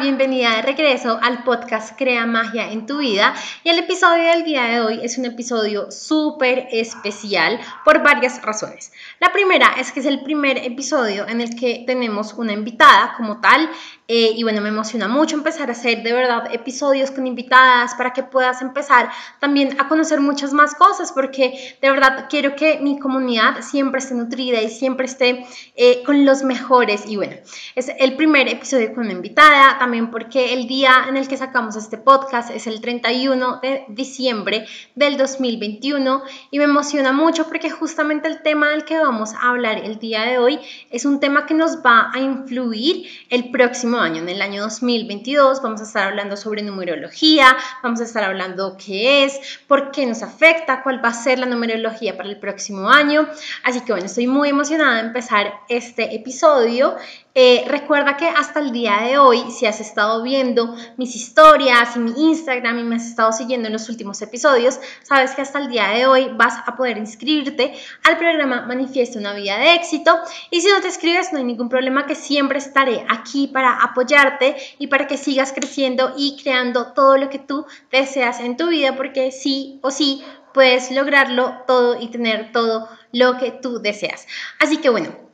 bienvenida de regreso al podcast Crea Magia en tu vida y el episodio del día de hoy es un episodio súper especial por varias razones. La primera es que es el primer episodio en el que tenemos una invitada como tal eh, y bueno, me emociona mucho empezar a hacer de verdad episodios con invitadas para que puedas empezar también a conocer muchas más cosas, porque de verdad quiero que mi comunidad siempre esté nutrida y siempre esté eh, con los mejores. Y bueno, es el primer episodio con una invitada, también porque el día en el que sacamos este podcast es el 31 de diciembre del 2021 y me emociona mucho porque justamente el tema del que vamos a hablar el día de hoy es un tema que nos va a influir el próximo año, en el año 2022, vamos a estar hablando sobre numerología, vamos a estar hablando qué es, por qué nos afecta, cuál va a ser la numerología para el próximo año. Así que bueno, estoy muy emocionada de empezar este episodio eh, recuerda que hasta el día de hoy, si has estado viendo mis historias y mi Instagram y me has estado siguiendo en los últimos episodios, sabes que hasta el día de hoy vas a poder inscribirte al programa Manifiesta una vida de éxito. Y si no te escribes, no hay ningún problema que siempre estaré aquí para apoyarte y para que sigas creciendo y creando todo lo que tú deseas en tu vida, porque sí o sí puedes lograrlo todo y tener todo lo que tú deseas. Así que bueno,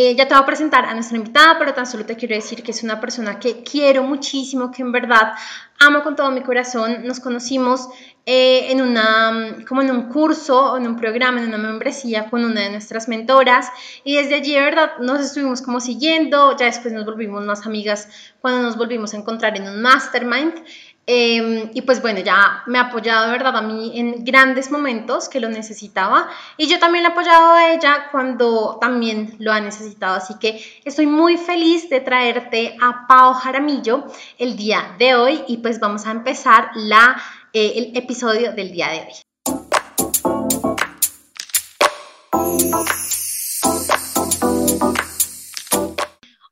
eh, ya te voy a presentar a nuestra invitada, pero tan solo te quiero decir que es una persona que quiero muchísimo, que en verdad amo con todo mi corazón. Nos conocimos eh, en una, como en un curso, en un programa, en una membresía con una de nuestras mentoras y desde allí, de verdad, nos estuvimos como siguiendo. Ya después nos volvimos más amigas cuando nos volvimos a encontrar en un mastermind. Em, y pues bueno, ya me ha apoyado, ¿verdad? A mí en grandes momentos que lo necesitaba. Y yo también le he apoyado a ella cuando también lo ha necesitado. Así que estoy muy feliz de traerte a Pau Jaramillo el día de hoy. Y pues vamos a empezar la, eh, el episodio del día de hoy.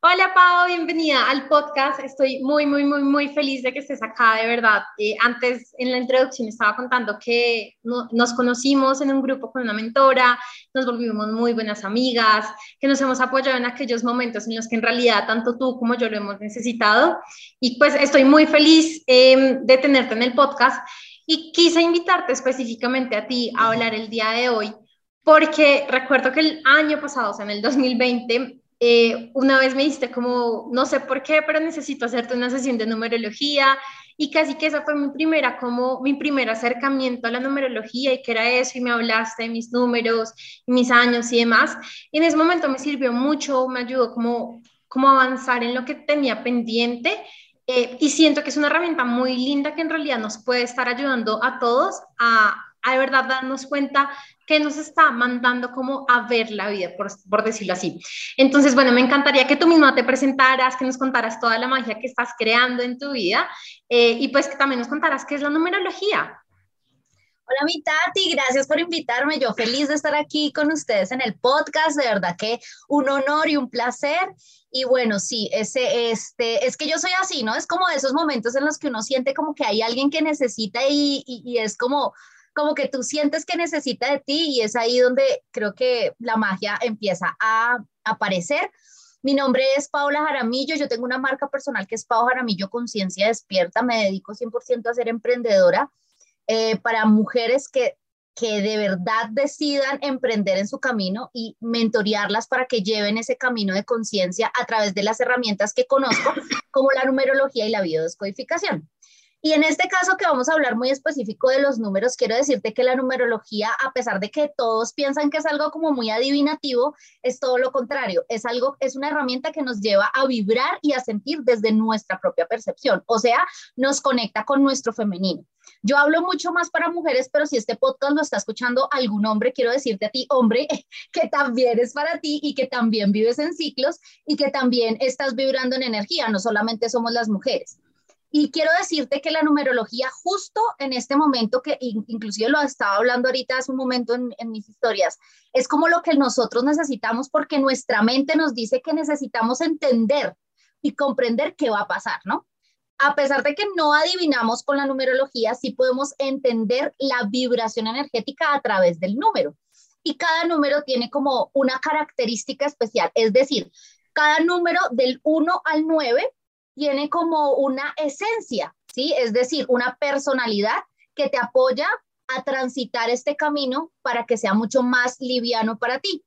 Hola Pau, bienvenida al podcast. Estoy muy, muy, muy, muy feliz de que estés acá, de verdad. Eh, antes en la introducción estaba contando que nos conocimos en un grupo con una mentora, nos volvimos muy buenas amigas, que nos hemos apoyado en aquellos momentos en los que en realidad tanto tú como yo lo hemos necesitado. Y pues estoy muy feliz em, de tenerte en el podcast y quise invitarte específicamente a ti a hablar el día de hoy porque recuerdo que el año pasado, o sea, en el 2020, eh, una vez me dijiste como, no sé por qué, pero necesito hacerte una sesión de numerología y casi que esa fue mi primera, como mi primer acercamiento a la numerología y que era eso y me hablaste de mis números, mis años y demás. Y en ese momento me sirvió mucho, me ayudó como, como avanzar en lo que tenía pendiente eh, y siento que es una herramienta muy linda que en realidad nos puede estar ayudando a todos a, a de verdad darnos cuenta que nos está mandando como a ver la vida, por, por, decirlo así. Entonces, bueno, me encantaría que tú misma te presentaras, que nos contaras toda la magia que estás creando en tu vida eh, y pues que también nos contaras qué es la numerología. Hola, mi Tati, gracias por invitarme. Yo feliz de estar aquí con ustedes en el podcast. De verdad que un honor y un placer. Y bueno, sí, ese, este, es que yo soy así, ¿no? Es como de esos momentos en los que uno siente como que hay alguien que necesita y, y, y es como, como que tú sientes que necesita de ti y es ahí donde creo que la magia empieza a aparecer. Mi nombre es Paula Jaramillo, yo tengo una marca personal que es Paula Jaramillo Conciencia Despierta, me dedico 100% a ser emprendedora eh, para mujeres que, que de verdad decidan emprender en su camino y mentorearlas para que lleven ese camino de conciencia a través de las herramientas que conozco, como la numerología y la biodescodificación. Y en este caso que vamos a hablar muy específico de los números, quiero decirte que la numerología, a pesar de que todos piensan que es algo como muy adivinativo, es todo lo contrario. Es algo, es una herramienta que nos lleva a vibrar y a sentir desde nuestra propia percepción. O sea, nos conecta con nuestro femenino. Yo hablo mucho más para mujeres, pero si este podcast lo está escuchando algún hombre, quiero decirte a ti, hombre, que también es para ti y que también vives en ciclos y que también estás vibrando en energía, no solamente somos las mujeres. Y quiero decirte que la numerología justo en este momento, que inclusive lo estaba hablando ahorita hace un momento en, mis historias, es como lo que nosotros necesitamos porque nuestra mente nos dice que necesitamos entender y comprender qué va a pasar, ¿no? A pesar de que no adivinamos con la numerología, sí podemos entender la vibración energética a través del número. Y cada número tiene como una característica especial, es decir, cada número del 1 al 9 tiene como una esencia, ¿sí? Es decir, una personalidad que te apoya a transitar este camino para que sea mucho más liviano para ti.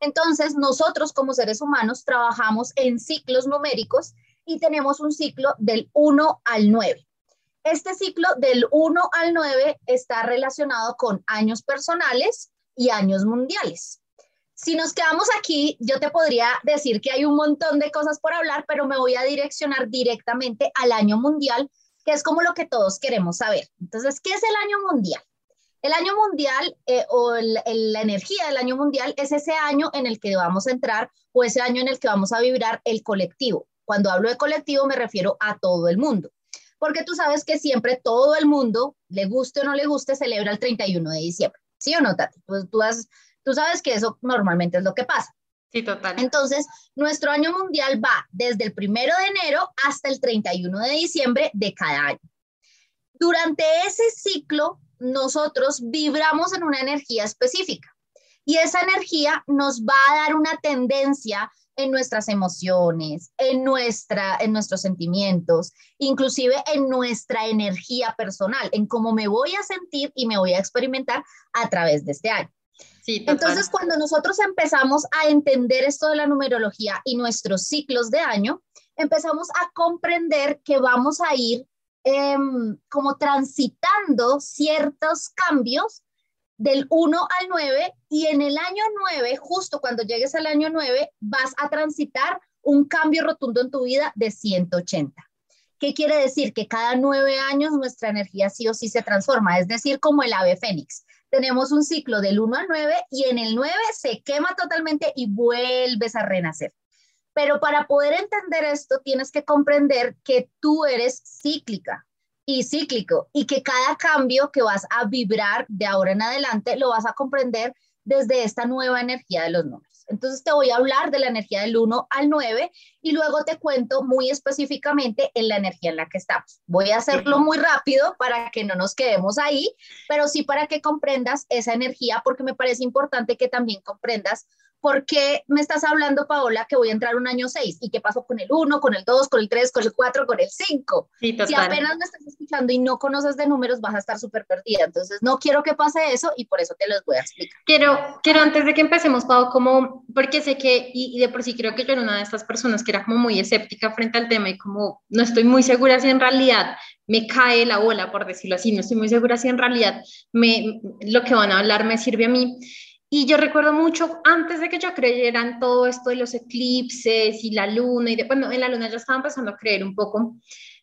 Entonces, nosotros como seres humanos trabajamos en ciclos numéricos y tenemos un ciclo del 1 al 9. Este ciclo del 1 al 9 está relacionado con años personales y años mundiales. Si nos quedamos aquí, yo te podría decir que hay un montón de cosas por hablar, pero me voy a direccionar directamente al año mundial, que es como lo que todos queremos saber. Entonces, ¿qué es el año mundial? El año mundial eh, o la energía del año mundial es ese año en el que vamos a entrar o ese año en el que vamos a vibrar el colectivo. Cuando hablo de colectivo me refiero a todo el mundo, porque tú sabes que siempre todo el mundo, le guste o no le guste, celebra el 31 de diciembre. ¿Sí o no, Tati? Pues tú, tú sabes que eso normalmente es lo que pasa. Sí, total. Entonces, nuestro año mundial va desde el primero de enero hasta el 31 de diciembre de cada año. Durante ese ciclo, nosotros vibramos en una energía específica y esa energía nos va a dar una tendencia en nuestras emociones, en, nuestra, en nuestros sentimientos, inclusive en nuestra energía personal, en cómo me voy a sentir y me voy a experimentar a través de este año. Entonces, cuando nosotros empezamos a entender esto de la numerología y nuestros ciclos de año, empezamos a comprender que vamos a ir Em, como transitando ciertos cambios del 1 al 9 y en el año 9, justo cuando llegues al año 9, vas a transitar un cambio rotundo en tu vida de 180. ¿Qué quiere decir? Que cada nueve años nuestra energía sí o sí se transforma, es decir, como el ave fénix. Tenemos un ciclo del 1 al 9 y en el 9 se quema totalmente y vuelves a renacer. Pero para poder entender esto, tienes que comprender que tú eres cíclica y cíclico y que cada cambio que vas a vibrar de ahora en adelante lo vas a comprender desde esta nueva energía de los números. Entonces te voy a hablar de la energía del 1 al 9 y luego te cuento muy específicamente en la energía en la que estamos. Voy a hacerlo muy rápido para que no nos quedemos ahí, pero sí para que comprendas esa energía porque me parece importante que también comprendas ¿por qué me estás hablando, Paola, que voy a entrar un año 6? ¿Y qué pasó con el 1, con el 2, con el 3, con el 4, con el 5? si apenas me estás escuchando y no conoces de números, vas a estar súper perdida. Entonces, no quiero que pase eso y por eso te los voy a explicar. Quiero, quiero antes de que empecemos, Pau, como, porque sé que, y, y de por sí creo que yo era una de estas personas que era como muy escéptica frente al tema y como no estoy muy segura si en realidad me cae la bola, por decirlo así, no estoy muy segura si en realidad me, lo que van a hablar me sirve a mí. Y yo recuerdo mucho, antes de que yo creyera en todo esto de los eclipses y la luna, y de, bueno, en la luna ya estaba empezando a creer un poco,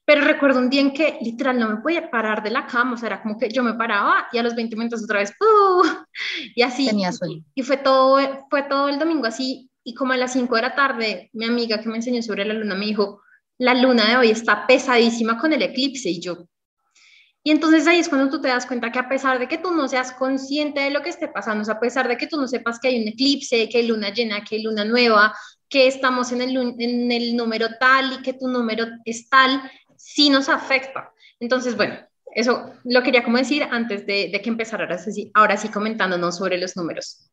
pero recuerdo un día en que literal no me podía parar de la cama, o sea, era como que yo me paraba y a los 20 minutos otra vez, ¡uh! y así. Tenía sueño. Y fue todo, fue todo el domingo así, y como a las 5 de la tarde, mi amiga que me enseñó sobre la luna me dijo, la luna de hoy está pesadísima con el eclipse, y yo, y entonces ahí es cuando tú te das cuenta que a pesar de que tú no seas consciente de lo que esté pasando, a pesar de que tú no sepas que hay un eclipse, que hay luna llena, que hay luna nueva, que estamos en el, en el número tal y que tu número es tal, sí nos afecta. Entonces, bueno, eso lo quería como decir antes de, de que empezara ahora sí, ahora sí comentándonos sobre los números.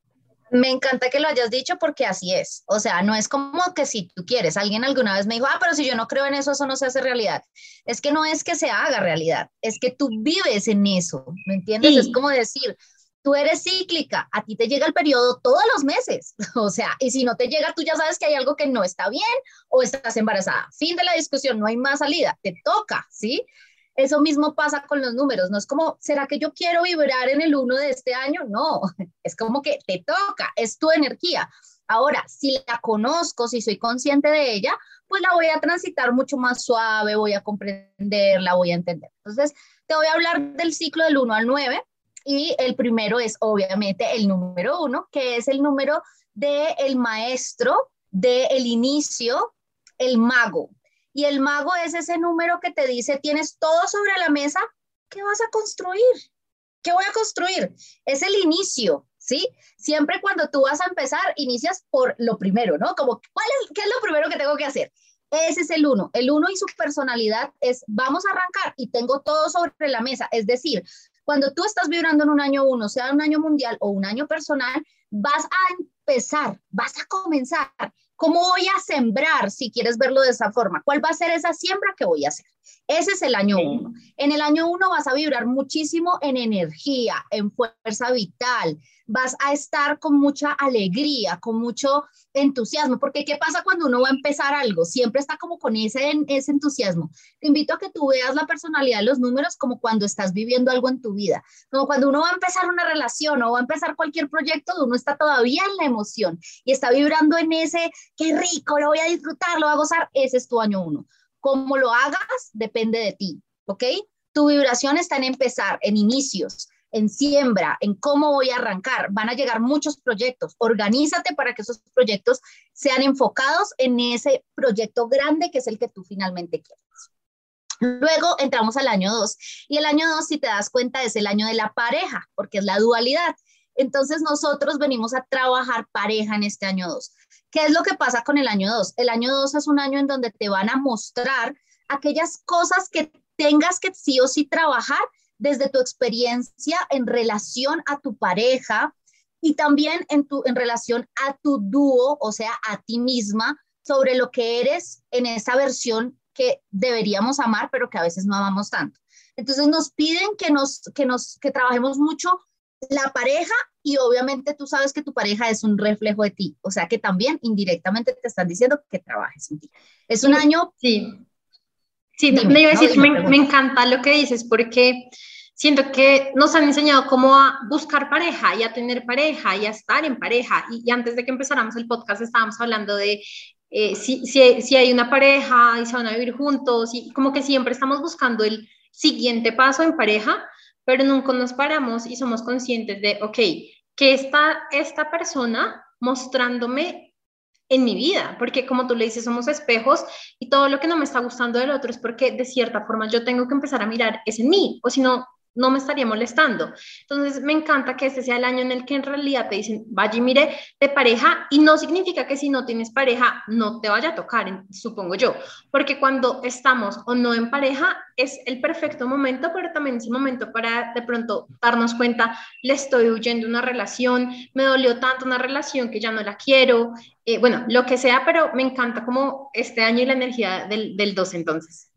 Me encanta que lo hayas dicho porque así es. O sea, no es como que si tú quieres. Alguien alguna vez me dijo, ah, pero si yo no creo en eso, eso no se hace realidad. Es que no es que se haga realidad, es que tú vives en eso. ¿Me entiendes? Es como decir, tú eres cíclica, a ti te llega el periodo todos los meses. O sea, y si no te llega, tú ya sabes que hay algo que no está bien o estás embarazada. Fin de la discusión, no hay más salida, te toca, ¿sí? Eso mismo pasa con los números, no es como, ¿será que yo quiero vibrar en el uno de este año? No, es como que te toca, es tu energía. Ahora, si la conozco, si soy consciente de ella, pues la voy a transitar mucho más suave, voy a comprenderla, voy a entender. Entonces, te voy a hablar del ciclo del 1 al 9 y el primero es obviamente el número 1, que es el número del el maestro, del inicio, el mago. Y el mago es ese número que te dice, tienes todo sobre la mesa, ¿qué vas a construir? ¿Qué voy a construir? Es el inicio, ¿sí? Siempre cuando tú vas a empezar, inicias por lo primero, ¿no? Como, ¿cuál es, ¿qué es lo primero que tengo que hacer? Ese es el uno. El uno y su personalidad es, vamos a arrancar y tengo todo sobre la mesa. Es decir, cuando tú estás vibrando en un año uno, sea un año mundial o un año personal, vas a empezar, vas a comenzar ¿Cómo voy a sembrar, si quieres verlo de esa forma? ¿Cuál va a ser esa siembra que voy a hacer? Ese es el año uno. En el año uno vas a vibrar muchísimo en energía, en fuerza vital, vas a estar con mucha alegría, con mucho entusiasmo, porque ¿qué pasa cuando uno va a empezar algo? Siempre está como con ese, ese entusiasmo. Te invito a que tú veas la personalidad de los números como cuando estás viviendo algo en tu vida, como cuando uno va a empezar una relación o va a empezar cualquier proyecto, uno está todavía en la emoción y está vibrando en ese, qué rico, lo voy a disfrutar, lo voy a gozar, ese es tu año uno. Como lo hagas, depende de ti, ¿ok? Tu vibración está en empezar, en inicios en siembra, en cómo voy a arrancar. Van a llegar muchos proyectos. Organízate para que esos proyectos sean enfocados en ese proyecto grande que es el que tú finalmente quieres. Luego entramos al año 2 y el año 2, si te das cuenta, es el año de la pareja, porque es la dualidad. Entonces nosotros venimos a trabajar pareja en este año 2. ¿Qué es lo que pasa con el año 2? El año 2 es un año en donde te van a mostrar aquellas cosas que tengas que sí o sí trabajar desde tu experiencia en relación a tu pareja y también en, tu, en relación a tu dúo, o sea, a ti misma, sobre lo que eres en esa versión que deberíamos amar, pero que a veces no amamos tanto. Entonces nos piden que nos, que nos, que trabajemos mucho la pareja y obviamente tú sabes que tu pareja es un reflejo de ti, o sea que también indirectamente te están diciendo que trabajes en ti. Es un año sí. Sí, me, iba a decir, me, encanta lo que dices porque siento que nos han enseñado cómo a buscar pareja y a tener pareja y a estar en pareja. Y, antes de que empezáramos el podcast estábamos hablando de eh, si, si, si, hay una pareja y se van a vivir juntos y como que siempre estamos buscando el siguiente paso en pareja, pero nunca nos paramos y somos conscientes de, ok, que está esta persona mostrándome en mi vida, porque como tú le dices, somos espejos y todo lo que no me está gustando del otro es porque de cierta forma yo tengo que empezar a mirar es en mí, o si no, no me estaría molestando. Entonces, me encanta que este sea el año en el que en realidad te dicen, vaya y mire de pareja, y no significa que si no tienes pareja no te vaya a tocar, supongo yo, porque cuando estamos o no en pareja es el perfecto momento, pero también es el momento para de pronto darnos cuenta, le estoy huyendo una relación, me dolió tanto una relación que ya no la quiero, eh, bueno, lo que sea, pero me encanta como este año y la energía del, del 2 entonces.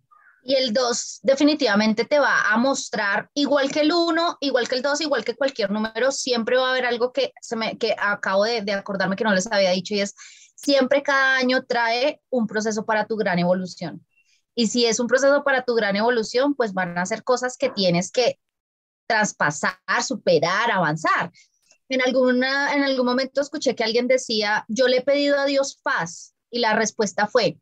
Y el 2 definitivamente te va a mostrar, igual que el 1, igual que el 2, igual que cualquier número, siempre va a haber algo que, se me, que acabo de, acordarme que no les había dicho y es, siempre cada año trae un proceso para tu gran evolución. Y si es un proceso para tu gran evolución, pues van a ser cosas que tienes que traspasar, superar, avanzar. En, alguna, en algún momento escuché que alguien decía, yo le he pedido a Dios paz y la respuesta fue,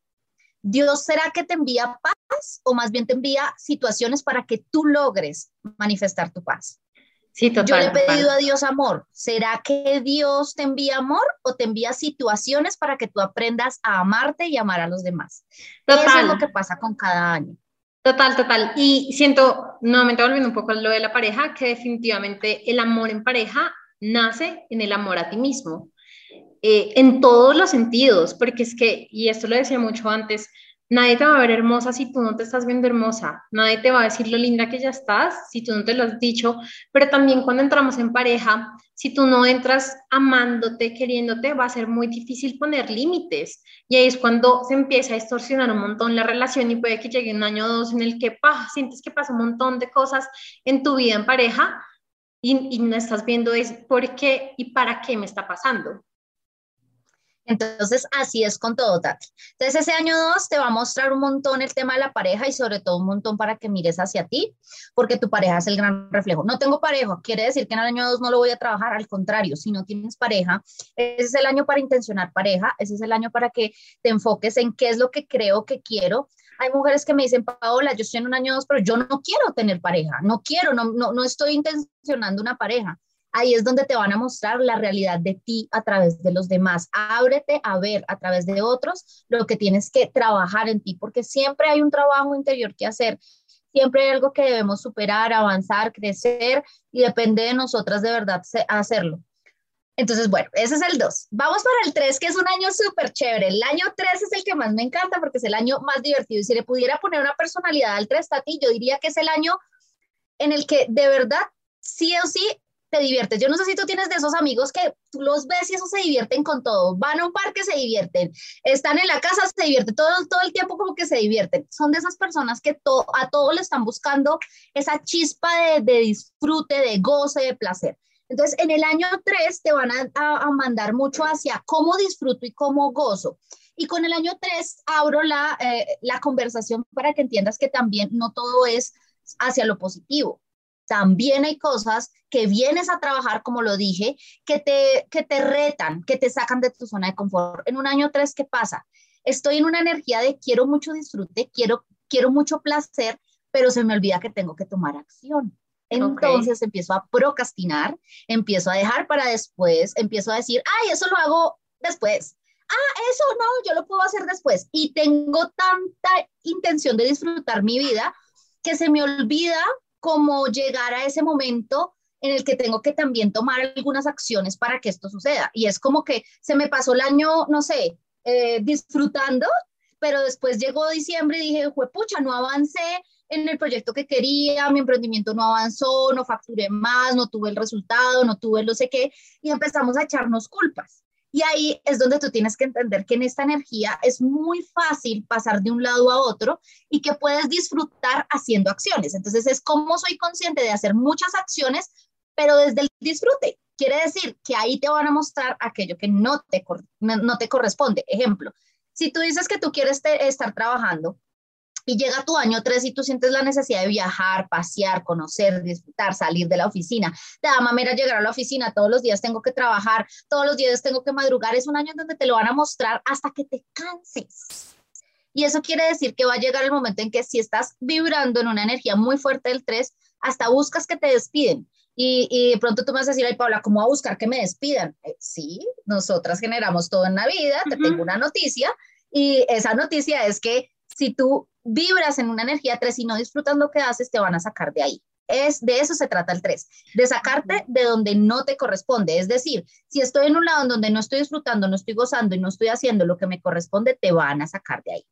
Dios será que te envía paz o más bien te envía situaciones para que tú logres manifestar tu paz. Sí, total, Yo le he pedido a Dios amor. ¿Será que Dios te envía amor o te envía situaciones para que tú aprendas a amarte y amar a los demás? Total. Eso es lo que pasa con cada año. Total, total. Y siento, nuevamente volviendo un poco a lo de la pareja, que definitivamente el amor en pareja nace en el amor a ti mismo. Eh, en todos los sentidos, porque es que, y esto lo decía mucho antes, nadie te va a ver hermosa si tú no te estás viendo hermosa, nadie te va a decir lo linda que ya estás si tú no te lo has dicho, pero también cuando entramos en pareja, si tú no entras amándote, queriéndote, va a ser muy difícil poner límites. Y ahí es cuando se empieza a distorsionar un montón la relación y puede que llegue un año o dos en el que pa, sientes que pasa un montón de cosas en tu vida en pareja y, y no estás viendo es por qué y para qué me está pasando. Entonces, así es con todo, Tati. Entonces, ese año 2 te va a mostrar un montón el tema de la pareja y sobre todo un montón para que mires hacia ti, porque tu pareja es el gran reflejo. No tengo pareja, quiere decir que en el año 2 no lo voy a trabajar, al contrario, si no tienes pareja, ese es el año para intencionar pareja, ese es el año para que te enfoques en qué es lo que creo que quiero. Hay mujeres que me dicen, Paola, yo estoy en un año 2, pero yo no quiero tener pareja, no quiero, no, no, no estoy intencionando una pareja ahí es donde te van a mostrar la realidad de ti a través de los demás. Ábrete a ver a través de otros lo que tienes que trabajar en ti, porque siempre hay un trabajo interior que hacer. Siempre hay algo que debemos superar, avanzar, crecer y depende de nosotras de verdad hacerlo. Entonces, bueno, ese es el 2. Vamos para el 3, que es un año súper chévere. El año 3 es el que más me encanta porque es el año más divertido. Y si le pudiera poner una personalidad al 3, Tati, yo diría que es el año en el que de verdad, sí o sí, te diviertes. Yo no sé si tú tienes de esos amigos que tú los ves y esos se divierten con todo. Van a un parque, se divierten. Están en la casa, se divierten. Todo, todo el tiempo como que se divierten. Son de esas personas que a todo le están buscando esa chispa de, de, disfrute, de goce, de placer. Entonces, en el año 3 te van a, a, mandar mucho hacia cómo disfruto y cómo gozo. Y con el año 3 abro la, eh, la conversación para que entiendas que también no todo es hacia lo positivo también hay cosas que vienes a trabajar, como lo dije, que te, que te retan, que te sacan de tu zona de confort. En un año tres, ¿qué pasa? Estoy en una energía de quiero mucho disfrute, quiero, quiero mucho placer, pero se me olvida que tengo que tomar acción. Entonces empiezo a procrastinar, empiezo a dejar para después, empiezo a decir, ay, eso lo hago después. Ah, eso no, yo lo puedo hacer después. Y tengo tanta intención de disfrutar mi vida que se me olvida cómo llegar a ese momento en el que tengo que también tomar algunas acciones para que esto suceda. Y es como que se me pasó el año, no sé, eh, disfrutando, pero después llegó diciembre y dije, pucha, no avancé en el proyecto que quería, mi emprendimiento no avanzó, no facturé más, no tuve el resultado, no tuve lo sé qué, y empezamos a echarnos culpas. Y ahí es donde tú tienes que entender que en esta energía es muy fácil pasar de un lado a otro y que puedes disfrutar haciendo acciones. Entonces es como soy consciente de hacer muchas acciones, pero desde el disfrute. Quiere decir que ahí te van a mostrar aquello que no te, no te corresponde. Ejemplo, si tú dices que tú quieres estar trabajando y llega tu año 3 y tú sientes la necesidad de viajar, pasear, conocer, disfrutar, salir de la oficina. Te da mamera llegar a la oficina, todos los días tengo que trabajar, todos los días tengo que madrugar. Es un año en donde te lo van a mostrar hasta que te canses. Y eso quiere decir que va a llegar el momento en que si estás vibrando en una energía muy fuerte del 3, hasta buscas que te despiden. Y, y, de pronto tú me vas a decir, ay, Paula, ¿cómo va a buscar que me despidan? Eh, sí, nosotras generamos todo en la vida, te tengo una noticia, y esa noticia es que si tú vibras en una energía 3 y no disfrutas lo que haces, te van a sacar de ahí. Es, de eso se trata el 3, de sacarte de donde no te corresponde. Es decir, si estoy en un lado en donde no estoy disfrutando, no estoy gozando y no estoy haciendo lo que me corresponde, te van a sacar de ahí.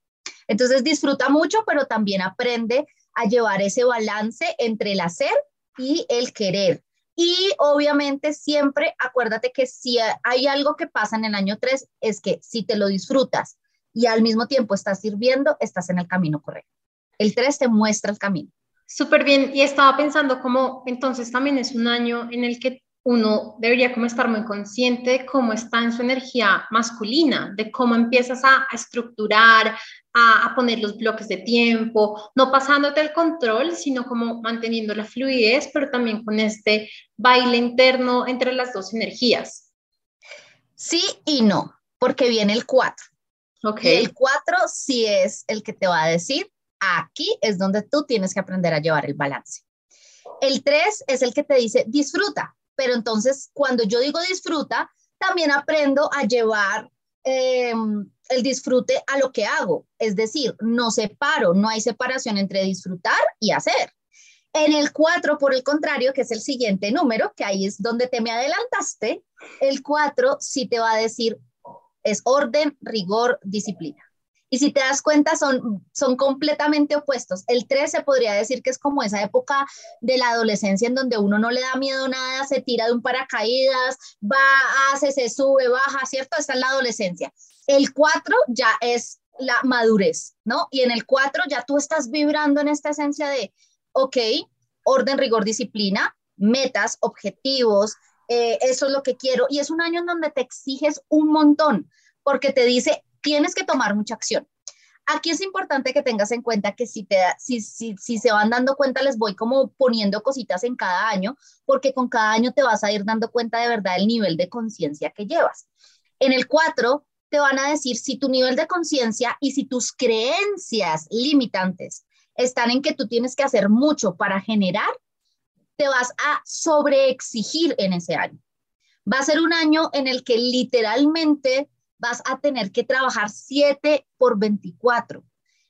Entonces disfruta mucho, pero también aprende a llevar ese balance entre el hacer y el querer. Y obviamente siempre acuérdate que si hay algo que pasa en el año 3, es que si te lo disfrutas, y al mismo tiempo estás sirviendo, estás en el camino correcto. El 3 te muestra el camino. Súper bien. Y estaba pensando como entonces también es un año en el que uno debería como estar muy consciente de cómo está en su energía masculina, de cómo empiezas a, estructurar, a, a, poner los bloques de tiempo, no pasándote el control, sino como manteniendo la fluidez, pero también con este baile interno entre las dos energías. Sí y no, porque viene el 4. El 4 sí es el que te va a decir, aquí es donde tú tienes que aprender a llevar el balance. El 3 es el que te dice, disfruta, pero entonces cuando yo digo disfruta, también aprendo a llevar em, el disfrute a lo que hago. Es decir, no separo, no hay separación entre disfrutar y hacer. En el 4, por el contrario, que es el siguiente número, que ahí es donde te me adelantaste, el 4 sí te va a decir, es orden, rigor, disciplina. Y si te das cuenta, son, son completamente opuestos. El 3 se podría decir que es como esa época de la adolescencia en donde uno no le da miedo nada, se tira de un paracaídas, va, hace, se sube, baja, ¿cierto? Está en la adolescencia. El 4 ya es la madurez, ¿no? Y en el 4 ya tú estás vibrando en esta esencia de, ok, orden, rigor, disciplina, metas, objetivos, eh, eso es lo que quiero. Y es un año en donde te exiges un montón, porque te dice, tienes que tomar mucha acción. Aquí es importante que tengas en cuenta que si, te, si, si, si se van dando cuenta, les voy como poniendo cositas en cada año, porque con cada año te vas a ir dando cuenta de verdad el nivel de conciencia que llevas. En el 4 te van a decir si tu nivel de conciencia y si tus creencias limitantes están en que tú tienes que hacer mucho para generar te vas a sobreexigir en ese año. Va a ser un año en el que literalmente vas a tener que trabajar 7 por 24.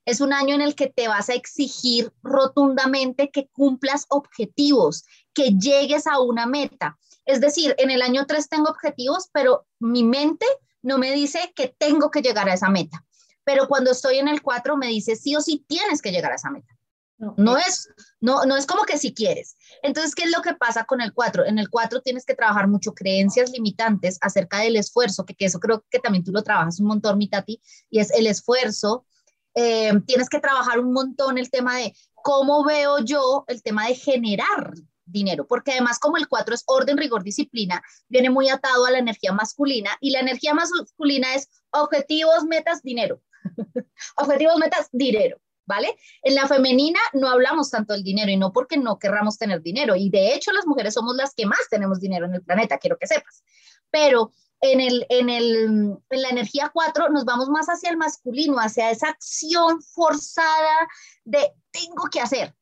Es un año en el que te vas a exigir rotundamente que cumplas objetivos, que llegues a una meta. Es decir, en el año 3 tengo objetivos, pero mi mente no me dice que tengo que llegar a esa meta. Pero cuando estoy en el 4 me dice sí o sí tienes que llegar a esa meta. No, es, no, no es como que si quieres. Entonces, ¿qué es lo que pasa con el 4? En el 4 tienes que trabajar mucho creencias limitantes acerca del esfuerzo, que, que eso creo que también tú lo trabajas un montón, mi tati, y es el esfuerzo. Eh, tienes que trabajar un montón el tema de cómo veo yo el tema de generar dinero, porque además como el 4 es orden, rigor, disciplina, viene muy atado a la energía masculina y la energía masculina es objetivos, metas, dinero. objetivos, metas, dinero. ¿Vale? En la femenina no hablamos tanto del dinero y no porque no querramos tener dinero. Y de hecho las mujeres somos las que más tenemos dinero en el planeta, quiero que sepas. Pero en, el, en, el, en la energía 4 nos vamos más hacia el masculino, hacia esa acción forzada de tengo que hacer.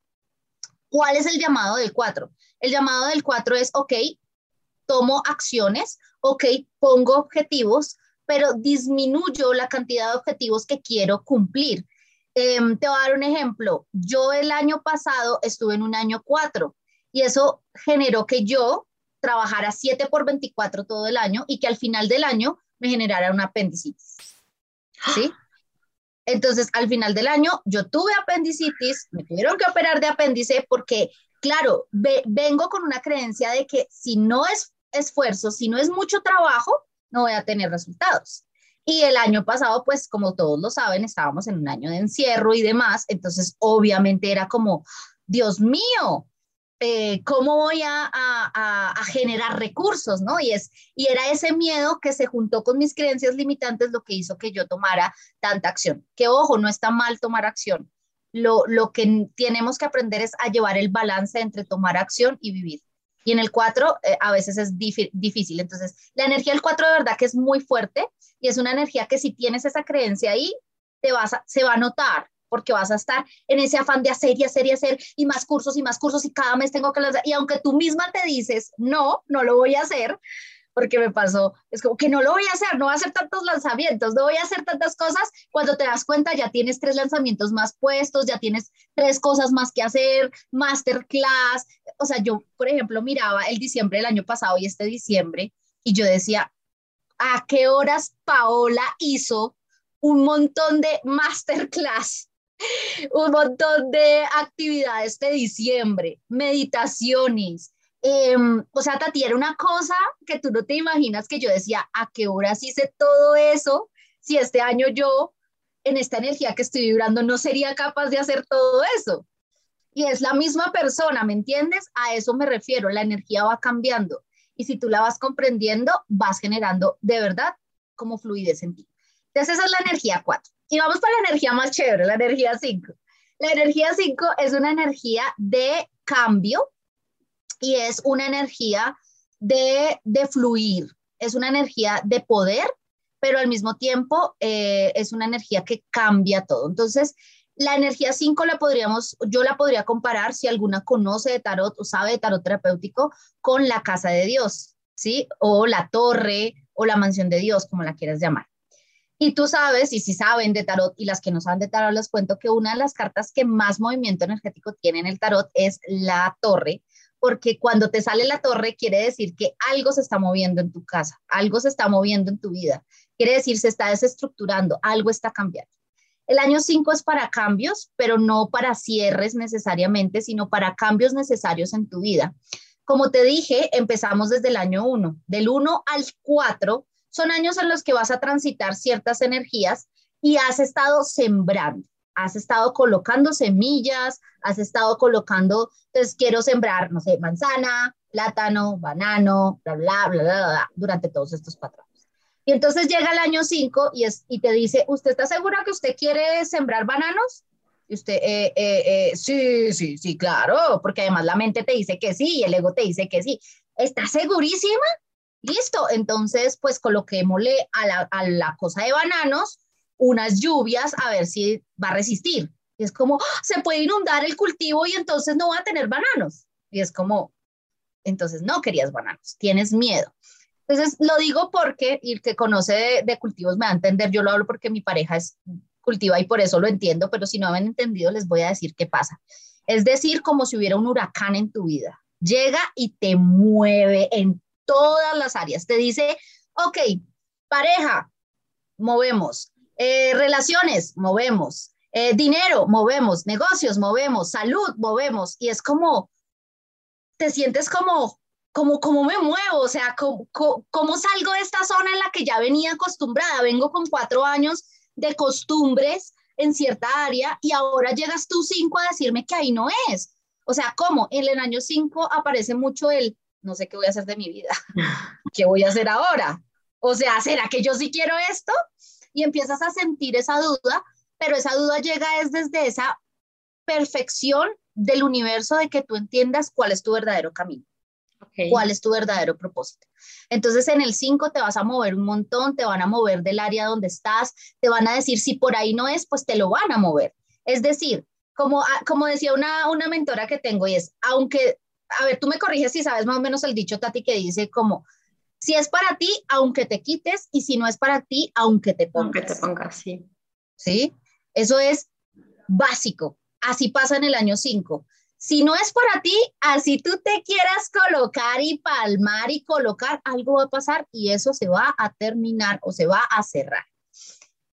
¿Cuál es el llamado del 4? El llamado del 4 es, ok, tomo acciones, ok, pongo objetivos, pero disminuyo la cantidad de objetivos que quiero cumplir. Em, te voy a dar un ejemplo. Yo el año pasado estuve en un año 4 y eso generó que yo trabajara 7 por 24 todo el año y que al final del año me generara un apendicitis. ¿Sí? Entonces, al final del año, yo tuve apendicitis, me tuvieron que operar de apéndice porque, claro, vengo con una creencia de que si no es esfuerzo, si no es mucho trabajo, no voy a tener resultados. Y el año pasado, pues como todos lo saben, estábamos en un año de encierro y demás, entonces obviamente era como, Dios mío, eh, ¿cómo voy a, a, generar recursos? ¿no? Y, es, y era ese miedo que se juntó con mis creencias limitantes lo que hizo que yo tomara tanta acción. Que ojo, no está mal tomar acción. Lo, lo que tenemos que aprender es a llevar el balance entre tomar acción y vivir. Y en el 4 eh, a veces es difícil. Entonces, la energía del 4 de verdad que es muy fuerte y es una energía que si tienes esa creencia ahí, te vas se va a notar porque vas a estar en ese afán de hacer y hacer y hacer y más cursos y más cursos y cada mes tengo que lanzar. Y aunque tú misma te dices, no, no lo voy a hacer, porque me pasó, es como que no lo voy a hacer, no voy a hacer tantos lanzamientos, no voy a hacer tantas cosas, cuando te das cuenta ya tienes tres lanzamientos más puestos, ya tienes tres cosas más que hacer, masterclass, o sea, yo, por ejemplo, miraba el diciembre del año pasado y este diciembre, y yo decía, ¿a qué horas Paola hizo un montón de masterclass? un montón de actividades de diciembre, meditaciones, Em, o sea, Tati, era una cosa que tú no te imaginas que yo decía, ¿a qué horas hice todo eso? Si este año yo, en esta energía que estoy vibrando, no sería capaz de hacer todo eso. Y es la misma persona, ¿me entiendes? A eso me refiero, la energía va cambiando. Y si tú la vas comprendiendo, vas generando de verdad como fluidez en ti. Entonces esa es la energía 4. Y vamos para la energía más chévere, la energía 5. La energía 5 es una energía de cambio, y es una energía de, fluir, es una energía de poder, pero al mismo tiempo eh, es una energía que cambia todo. Entonces, la energía 5 la podríamos, yo la podría comparar, si alguna conoce de tarot o sabe de tarot terapéutico, con la casa de Dios, ¿sí? O la torre o la mansión de Dios, como la quieras llamar. Y tú sabes, y si saben de tarot, y las que no saben de tarot, les cuento que una de las cartas que más movimiento energético tiene en el tarot es la torre, porque cuando te sale la torre quiere decir que algo se está moviendo en tu casa, algo se está moviendo en tu vida, quiere decir se está desestructurando, algo está cambiando. El año 5 es para cambios, pero no para cierres necesariamente, sino para cambios necesarios en tu vida. Como te dije, empezamos desde el año 1. Del 1 al 4 son años en los que vas a transitar ciertas energías y has estado sembrando has estado colocando semillas, has estado colocando, entonces quiero sembrar, no sé, manzana, plátano, banano, bla, bla, bla, bla, bla, durante todos estos patrones. Y entonces llega el año 5 y, y te dice, ¿usted está segura que usted quiere sembrar bananos? Y usted, eh, eh, eh, sí, sí, sí, claro, porque además la mente te dice que sí y el ego te dice que sí. ¿Está segurísima? Listo, entonces pues coloquémosle a la, a la cosa de bananos unas lluvias a ver si va a resistir. Y es como, ¡ah! se puede inundar el cultivo y entonces no va a tener bananos. Y es como, entonces no querías bananos, tienes miedo. Entonces lo digo porque, y el que conoce de, cultivos me va a entender, yo lo hablo porque mi pareja es cultiva y por eso lo entiendo, pero si no han entendido les voy a decir qué pasa. Es decir, como si hubiera un huracán en tu vida. Llega y te mueve en todas las áreas. Te dice, ok, pareja, movemos. Eh, relaciones, movemos. Eh, dinero, movemos, negocios, movemos, salud, movemos. Y es como, te sientes como, como, como me muevo, o sea, como, como, salgo de esta zona en la que ya venía acostumbrada. Vengo con cuatro años de costumbres en cierta área y ahora llegas tú cinco a decirme que ahí no es. O sea, ¿cómo? En el año cinco aparece mucho el, no sé qué voy a hacer de mi vida, ¿qué voy a hacer ahora? O sea, ¿será que yo sí quiero esto? Y empiezas a sentir esa duda, pero esa duda llega es desde esa perfección del universo de que tú entiendas cuál es tu verdadero camino. ¿Cuál es tu verdadero propósito? Entonces en el 5 te vas a mover un montón, te van a mover del área donde estás, te van a decir si por ahí no es, pues te lo van a mover. Es decir, como, ah, como decía una, una mentora que tengo y es, aunque, a ver, tú me corriges si sabes más o menos el dicho, Tati, que dice como, si es para ti, aunque te quites, y si no es para ti, aunque te pongas. Aunque te pongas, sí. ¿Sí? Eso es básico. Así pasa en el año 5. Si no es para ti, así tú te quieras colocar y palmar y colocar, algo va a pasar y eso se va a terminar o se va a cerrar.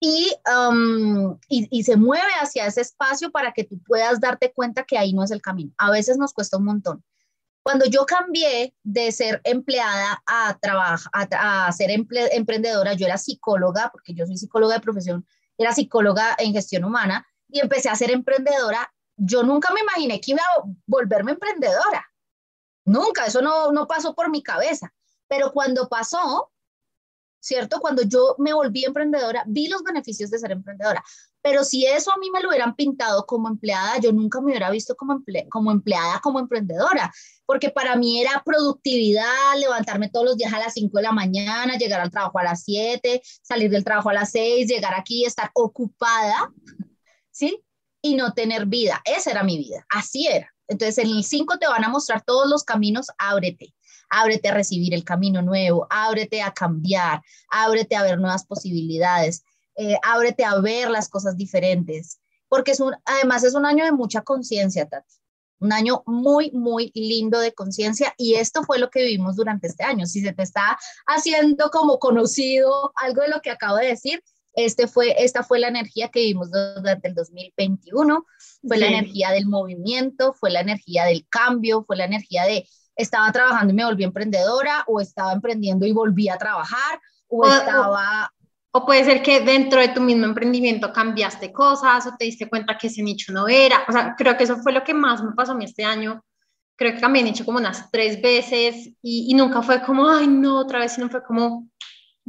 Y, um, y, y, se mueve hacia ese espacio para que tú puedas darte cuenta que ahí no es el camino. A veces nos cuesta un montón. Cuando yo cambié de ser empleada a, trabajar, a, a ser emprendedora, yo era psicóloga, porque yo soy psicóloga de profesión, era psicóloga en gestión humana, y empecé a ser emprendedora yo nunca me imaginé que iba a volverme emprendedora. Nunca, eso no, no pasó por mi cabeza. Pero cuando pasó, ¿cierto? Cuando yo me volví emprendedora, vi los beneficios de ser emprendedora. Pero si eso a mí me lo hubieran pintado como empleada, yo nunca me hubiera visto como, como empleada, como emprendedora, porque para mí era productividad, levantarme todos los días a las 5 de la mañana, llegar al trabajo a las 7, salir del trabajo a las 6, llegar aquí, estar ocupada, ¿sí? Y no tener vida. Esa era mi vida, así era. Entonces en el 5 te van a mostrar todos los caminos, ábrete, ábrete a recibir el camino nuevo, ábrete a cambiar, ábrete a ver nuevas posibilidades, eh, ábrete a ver las cosas diferentes, porque es un, además es un año de mucha conciencia, Tati. Un año muy, muy lindo de conciencia y esto fue lo que vivimos durante este año. Si se te está haciendo como conocido algo de lo que acabo de decir, este fue, esta fue la energía que vimos durante el 2021, fue la energía del movimiento, fue la energía del cambio, fue la energía de estaba trabajando y me volví emprendedora, o estaba emprendiendo y volví a trabajar, o, estaba... O, puede ser que dentro de tu mismo emprendimiento cambiaste cosas o te diste cuenta que ese nicho no era. O sea, creo que eso fue lo que más me pasó a mí este año. Creo que cambié nicho como unas tres veces y, y nunca fue como, ay, no, otra vez, sino fue como,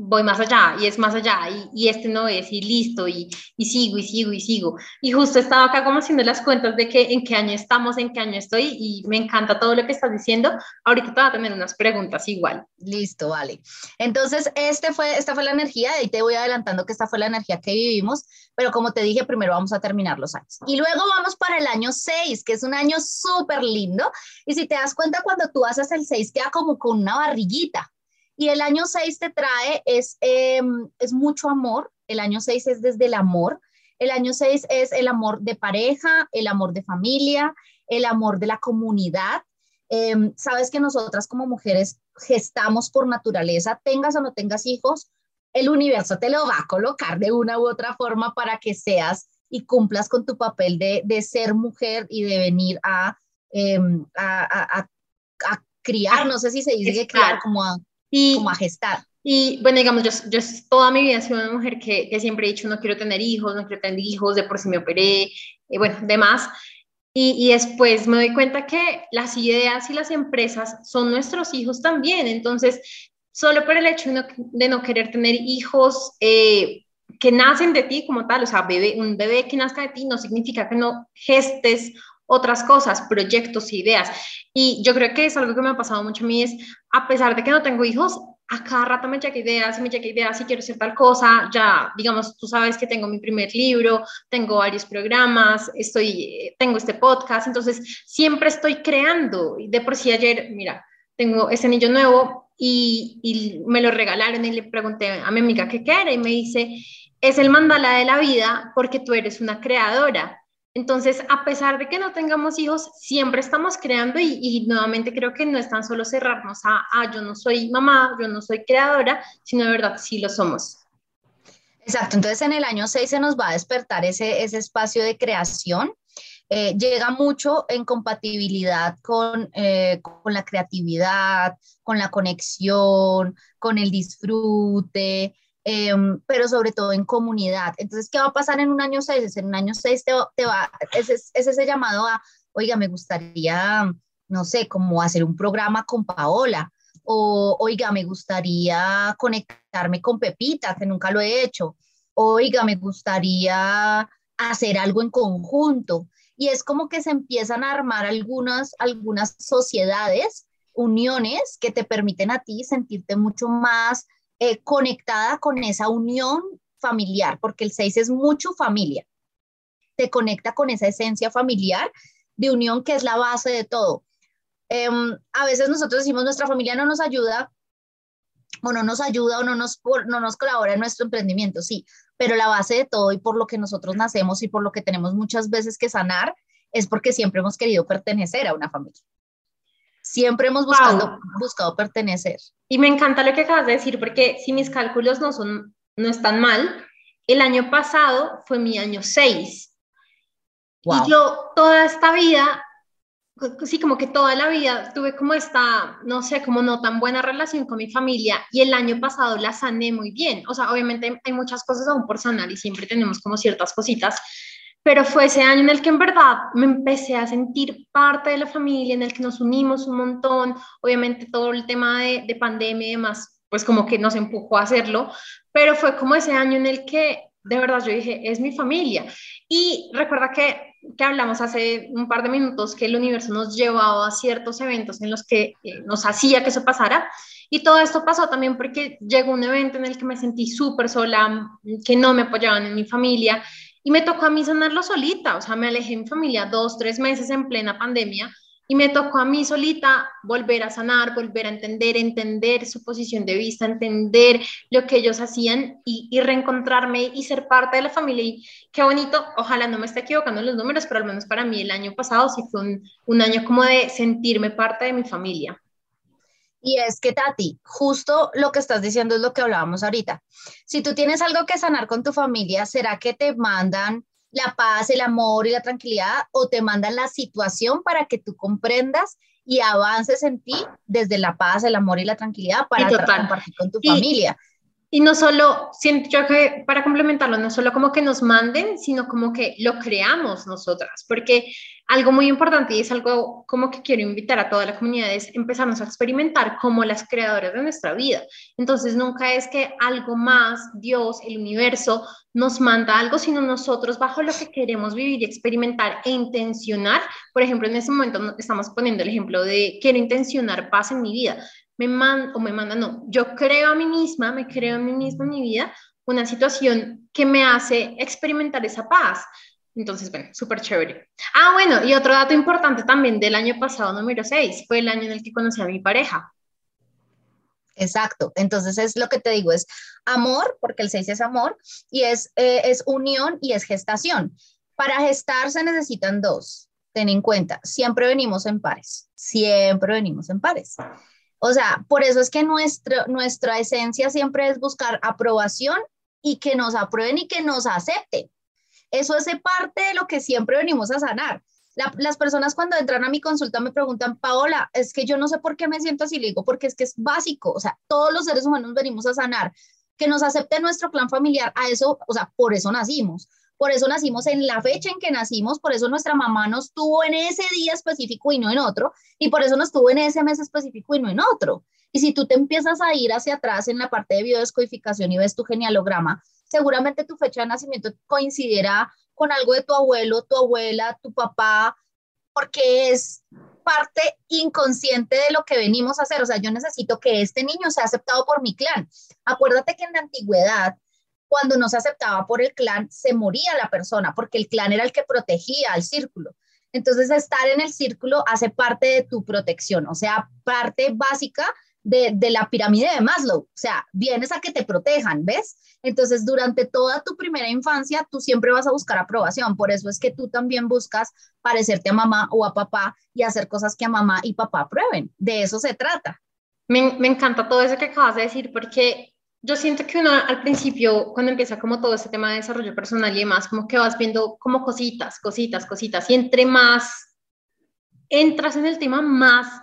voy más allá y es más allá y, este no es y listo y, y, sigo y sigo y sigo. Y justo estaba acá como haciendo las cuentas de que en qué año estamos, en qué año estoy y me encanta todo lo que estás diciendo. Ahorita te voy a tener unas preguntas igual. Listo, vale. Entonces, este fue, esta fue la energía y te voy adelantando que esta fue la energía que vivimos, pero como te dije, primero vamos a terminar los años. Y luego vamos para el año 6, que es un año súper lindo. Y si te das cuenta, cuando tú haces el 6, queda como con una barriguita y el año 6 te trae, es, em, es mucho amor, el año 6 es desde el amor, el año 6 es el amor de pareja, el amor de familia, el amor de la comunidad. Em, sabes que nosotras como mujeres gestamos por naturaleza, tengas o no tengas hijos, el universo te lo va a colocar de una u otra forma para que seas y cumplas con tu papel de, de ser mujer y de venir a, em, a, a, a, criar, no sé si se dice criar como a, y, como a gestar. Y bueno, digamos, yo, yo toda mi vida he sido una mujer que, que, siempre he dicho, no quiero tener hijos, no quiero tener hijos, de por sí me operé, y bueno, demás. Y, y, después me doy cuenta que las ideas y las empresas son nuestros hijos también. Entonces, solo por el hecho de no, de no querer tener hijos eh, que nacen de ti como tal, o sea, bebé, un bebé que nazca de ti no significa que no gestes otras cosas, proyectos, ideas. Y yo creo que es algo que me ha pasado mucho a mí, es a pesar de que no tengo hijos, a cada rato me cheque ideas, me cheque ideas si quiero hacer tal cosa, ya, digamos, tú sabes que tengo mi primer libro, tengo varios programas, estoy, tengo este podcast, entonces siempre estoy creando. De por sí ayer, mira, tengo este anillo nuevo y, y me lo regalaron y le pregunté a mi amiga qué quiere y me dice, es el mandala de la vida porque tú eres una creadora. Entonces, a pesar de que no tengamos hijos, siempre estamos creando y, nuevamente creo que no es tan solo cerrarnos a, yo no soy mamá, yo no soy creadora, sino de verdad sí lo somos. Exacto, entonces en el año 6 se nos va a despertar ese, ese espacio de creación. Eh, llega mucho en compatibilidad con, eh, con la creatividad, con la conexión, con el disfrute, em, pero sobre todo en comunidad. Entonces, ¿qué va a pasar en un año 6? En un año 6 te, va, es, es, ese llamado a, oiga, me gustaría, no sé, como hacer un programa con Paola, o oiga, me gustaría conectarme con Pepita, que nunca lo he hecho, oiga, me gustaría hacer algo en conjunto. Y es como que se empiezan a armar algunas, algunas sociedades, uniones que te permiten a ti sentirte mucho más eh, conectada con esa unión familiar, porque el 6 es mucho familia. Te conecta con esa esencia familiar de unión que es la base de todo. Em, a veces nosotros decimos nuestra familia no nos ayuda o no nos ayuda o no nos, no nos colabora en nuestro emprendimiento, sí, pero la base de todo y por lo que nosotros nacemos y por lo que tenemos muchas veces que sanar es porque siempre hemos querido pertenecer a una familia. Siempre hemos buscado, buscado pertenecer. Y me encanta lo que acabas de decir, porque si mis cálculos no, son, no están mal, el año pasado fue mi año 6. Y yo toda esta vida sí, como que toda la vida tuve como esta, no sé, como no tan buena relación con mi familia y el año pasado la sané muy bien. O sea, obviamente hay muchas cosas aún por sanar y siempre tenemos como ciertas cositas, pero fue ese año en el que en verdad me empecé a sentir parte de la familia, en el que nos unimos un montón. Obviamente todo el tema de, de pandemia y demás, pues como que nos empujó a hacerlo, pero fue como ese año en el que de verdad yo dije, es mi familia. Y recuerda que que hablamos hace un par de minutos, que el universo nos llevaba a ciertos eventos en los que eh, nos hacía que eso pasara. Y todo esto pasó también porque llegó un evento en el que me sentí súper sola, que no me apoyaban en mi familia y me tocó a mí sanarlo solita. O sea, me alejé mi familia dos, tres meses en plena pandemia y me tocó a mí solita volver a sanar, volver a entender, entender su posición de vista, entender lo que ellos hacían y, reencontrarme y ser parte de la familia. Y qué bonito, ojalá no me esté equivocando en los números, pero al menos para mí el año pasado sí fue un, un año como de sentirme parte de mi familia. Y es que, Tati, justo lo que estás diciendo es lo que hablábamos ahorita. Si tú tienes algo que sanar con tu familia, ¿será que te mandan la paz, el amor y la tranquilidad o te mandan la situación para que tú comprendas y avances en ti desde la paz, el amor y la tranquilidad para compartir con tu familia. Y no solo, siento yo que para complementarlo, no solo como que nos manden, sino como que lo creamos nosotras, porque algo muy importante y es algo como que quiero invitar a toda la comunidad es empezarnos a experimentar como las creadoras de nuestra vida. Entonces nunca es que algo más, Dios, el universo, nos manda algo, sino nosotros bajo lo que queremos vivir y experimentar e intencionar. Por ejemplo, en este momento estamos poniendo el ejemplo de quiero intencionar paz en mi vida me manda, o me manda, no, yo creo a mí misma, me creo a mí misma en mi vida una situación que me hace experimentar esa paz. Entonces, bueno, súper chévere. Ah, bueno, y otro dato importante también del año pasado, número 6, fue el año en el que conocí a mi pareja. Exacto, entonces es lo que te digo, es amor, porque el 6 es amor, y es, eh, es unión y es gestación. Para gestar se necesitan dos, ten en cuenta, siempre venimos en pares, siempre venimos en pares. O sea, por eso es que nuestro, nuestra esencia siempre es buscar aprobación y que nos aprueben y que nos acepten. Eso es parte de lo que siempre venimos a sanar. las personas cuando entran a mi consulta me preguntan, Paola, es que yo no sé por qué me siento así, le digo, porque es que es básico, o sea, todos los seres humanos venimos a sanar, que nos acepte nuestro clan familiar, a eso, o sea, por eso nacimos, por eso nacimos en la fecha en que nacimos, por eso nuestra mamá nos tuvo en ese día específico y no en otro, y por eso nos tuvo en ese mes específico y no en otro. Y si tú te empiezas a ir hacia atrás en la parte de biodescodificación y ves tu genealograma, seguramente tu fecha de nacimiento coincidirá con algo de tu abuelo, tu abuela, tu papá, porque es parte inconsciente de lo que venimos a hacer. O sea, yo necesito que este niño sea aceptado por mi clan. Acuérdate que en la antigüedad cuando no se aceptaba por el clan, se moría la persona, porque el clan era el que protegía al círculo. Entonces, estar en el círculo hace parte de tu protección, o sea, parte básica de, de, la pirámide de Maslow. O sea, vienes a que te protejan, ¿ves? Entonces, durante toda tu primera infancia, tú siempre vas a buscar aprobación. Por eso es que tú también buscas parecerte a mamá o a papá y hacer cosas que a mamá y papá aprueben. De eso se trata. Me, me encanta todo eso que acabas de decir, porque yo siento que uno al principio, cuando empieza como todo este tema de desarrollo personal y demás, como que vas viendo como cositas, cositas, cositas, y entre más entras en el tema, más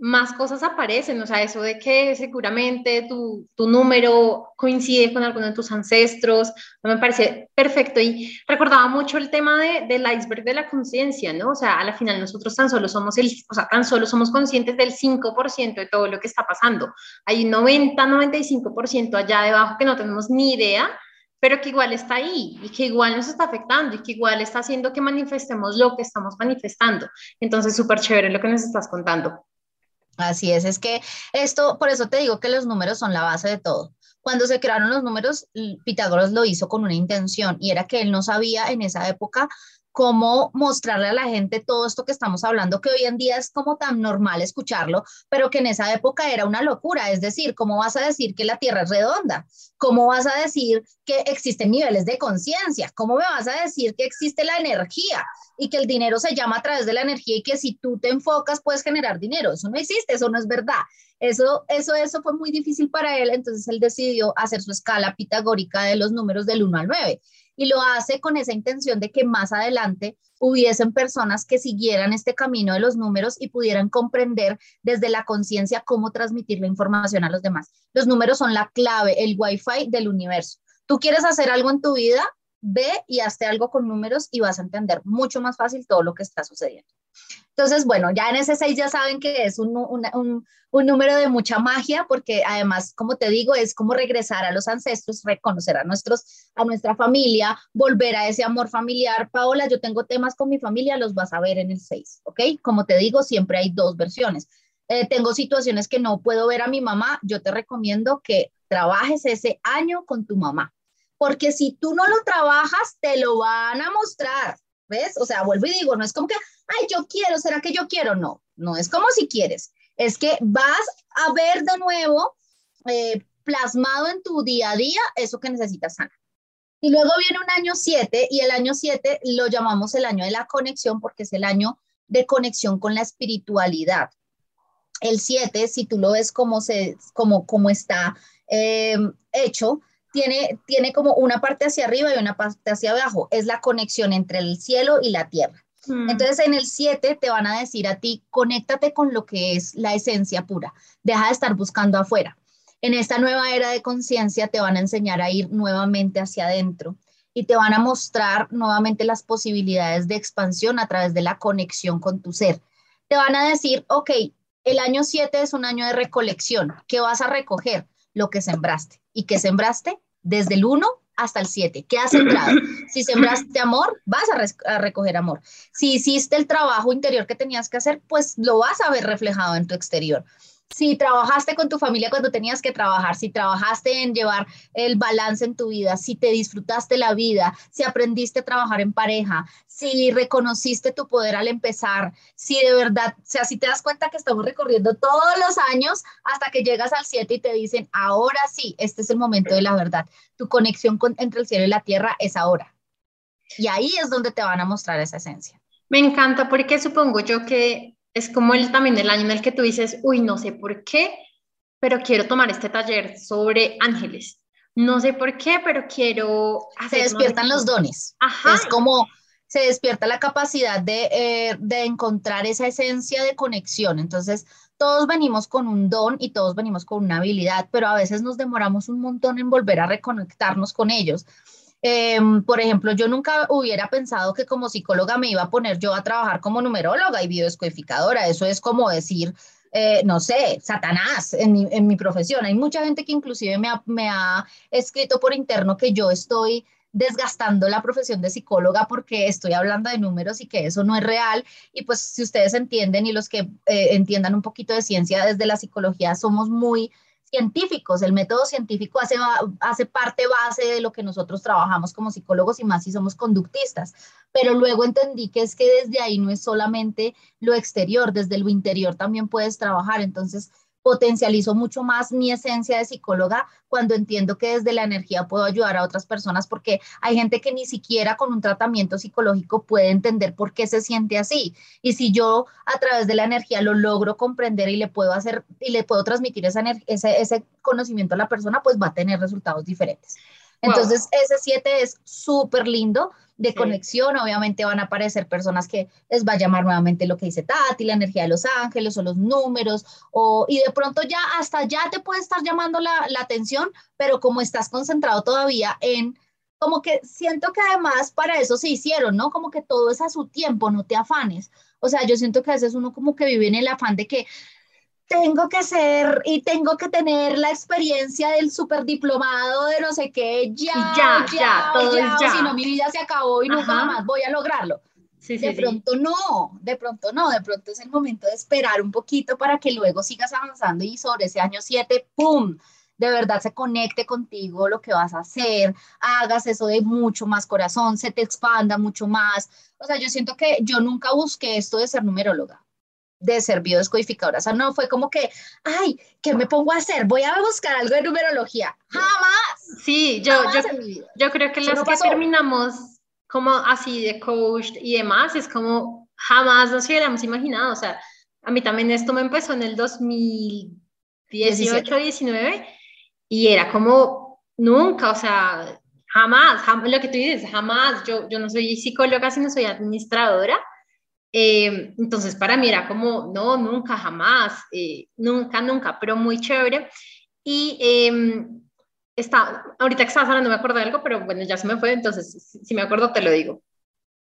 más cosas aparecen, o sea, eso de que seguramente tu, tu, número coincide con alguno de tus ancestros, me parece perfecto y recordaba mucho el tema de, del iceberg de la conciencia, ¿no? O sea, a la final nosotros tan solo somos el, o sea, tan solo somos conscientes del 5% de todo lo que está pasando. Hay un 90, 95% allá debajo que no tenemos ni idea, pero que igual está ahí y que igual nos está afectando y que igual está haciendo que manifestemos lo que estamos manifestando. Entonces, súper chévere lo que nos estás contando. Así es, es que esto, por eso te digo que los números son la base de todo. Cuando se crearon los números, Pitágoras lo hizo con una intención y era que él no sabía en esa época cómo mostrarle a la gente todo esto que estamos hablando, que hoy en día es como tan normal escucharlo, pero que en esa época era una locura. Es decir, ¿cómo vas a decir que la Tierra es redonda? ¿Cómo vas a decir que existen niveles de conciencia? ¿Cómo me vas a decir que existe la energía y que el dinero se llama a través de la energía y que si tú te enfocas puedes generar dinero? Eso no existe, eso no es verdad. Eso, eso, eso fue muy difícil para él, entonces él decidió hacer su escala pitagórica de los números del 1 al 9 y lo hace con esa intención de que más adelante hubiesen personas que siguieran este camino de los números y pudieran comprender desde la conciencia cómo transmitir la información a los demás. Los números son la clave, el wifi del universo. Tú quieres hacer algo en tu vida, ve y hazte algo con números y vas a entender mucho más fácil todo lo que está sucediendo. Entonces, bueno, ya en ese 6 ya saben que es un, un, un, número de mucha magia, porque además, como te digo, es como regresar a los ancestros, reconocer a, nuestros, a nuestra familia, volver a ese amor familiar. Paola, yo tengo temas con mi familia, los vas a ver en el 6, ¿ok? Como te digo, siempre hay dos versiones. Eh, tengo situaciones que no puedo ver a mi mamá, yo te recomiendo que trabajes ese año con tu mamá, porque si tú no lo trabajas, te lo van a mostrar, ¿ves? O sea, vuelvo y digo, no es como que, ay, yo quiero, ¿será que yo quiero? No, no es como si quieres, es que vas a ver de nuevo eh, plasmado en tu día a día eso que necesitas sanar. Y luego viene un año 7 y el año 7 lo llamamos el año de la conexión porque es el año de conexión con la espiritualidad. El 7, si tú lo ves como, se, como, como está eh, hecho, tiene, tiene como una parte hacia arriba y una parte hacia abajo. Es la conexión entre el cielo y la tierra. Mm. Entonces en el 7 te van a decir a ti, conéctate con lo que es la esencia pura, deja de estar buscando afuera. En esta nueva era de conciencia te van a enseñar a ir nuevamente hacia adentro y te van a mostrar nuevamente las posibilidades de expansión a través de la conexión con tu ser. Te van a decir, ok, el año 7 es un año de recolección. ¿Qué vas a recoger? Lo que sembraste. ¿Y qué sembraste? Desde el 1 hasta el 7. ¿Qué has sembrado? Si sembraste amor, vas a, recoger amor. Si hiciste el trabajo interior que tenías que hacer, pues lo vas a ver reflejado en tu exterior si trabajaste con tu familia cuando tenías que trabajar, si trabajaste en llevar el balance en tu vida, si te disfrutaste la vida, si aprendiste a trabajar en pareja, si reconociste tu poder al empezar, si de verdad, o sea, si te das cuenta que estamos recorriendo todos los años hasta que llegas al 7 y te dicen, ahora sí, este es el momento de la verdad. Tu conexión entre el cielo y la tierra es ahora. Y ahí es donde te van a mostrar esa esencia. Me encanta porque supongo yo que es como el, también el año en el que tú dices, uy, no sé por qué, pero quiero tomar este taller sobre ángeles. No sé por qué, pero quiero Se despiertan los dones. Ajá. Es como se despierta la capacidad de, eh, de encontrar esa esencia de conexión. Entonces, todos venimos con un don y todos venimos con una habilidad, pero a veces nos demoramos un montón en volver a reconectarnos con ellos. Em, por ejemplo, yo nunca hubiera pensado que como psicóloga me iba a poner yo a trabajar como numeróloga y biodescodificadora. Eso es como decir, eh, no sé, Satanás en mi, profesión. Hay mucha gente que inclusive me ha, me ha escrito por interno que yo estoy desgastando la profesión de psicóloga porque estoy hablando de números y que eso no es real. Y pues si ustedes entienden y los que eh, entiendan un poquito de ciencia desde la psicología, somos muy científicos. El método científico hace, hace parte base de lo que nosotros trabajamos como psicólogos y más si somos conductistas. Pero luego entendí que es que desde ahí no es solamente lo exterior, desde lo interior también puedes trabajar. Entonces, potencializo mucho más mi esencia de psicóloga cuando entiendo que desde la energía puedo ayudar a otras personas porque hay gente que ni siquiera con un tratamiento psicológico puede entender por qué se siente así. Y si yo a través de la energía lo logro comprender y le puedo hacer y le puedo transmitir esa ese, ese conocimiento a la persona, pues va a tener resultados diferentes. Entonces, ese 7 es súper lindo de conexión. Obviamente van a aparecer personas que les va a llamar nuevamente lo que dice Tati, la energía de los ángeles o los números, o, y de pronto ya hasta ya te puede estar llamando la, la atención, pero como estás concentrado todavía en como que siento que además para eso se hicieron, ¿no? Como que todo es a su tiempo, no te afanes. O sea, yo siento que a veces uno como que vive en el afán de que tengo que ser y tengo que tener la experiencia del super diplomado de no sé qué, ya, ya, ya, todo ya, ya. si no mi vida se acabó y nunca más voy a lograrlo. Sí, de pronto no, de pronto no, de pronto es el momento de esperar un poquito para que luego sigas avanzando y sobre ese año 7, ¡pum! De verdad se conecte contigo lo que vas a hacer, hagas eso de mucho más corazón, se te expanda mucho más. O sea, yo siento que yo nunca busqué esto de ser numeróloga de ser biodescodificadora. O sea, no fue como que, ay, ¿qué me pongo a hacer? Voy a buscar algo de numerología. Jamás. Sí, yo, yo, yo, creo que las que terminamos como así de coach y demás, es como jamás nos hubiéramos imaginado. O sea, a mí también esto me empezó en el 2018, 19 y era como nunca, o sea, jamás, jamás, lo que tú dices, jamás. Yo, yo no soy psicóloga, sino soy administradora eh, entonces para mí era como, no, nunca, jamás, eh, nunca, nunca, pero muy chévere. Y em, está, ahorita que estabas hablando me acuerdo de algo, pero bueno, ya se me fue, entonces si me acuerdo te lo digo.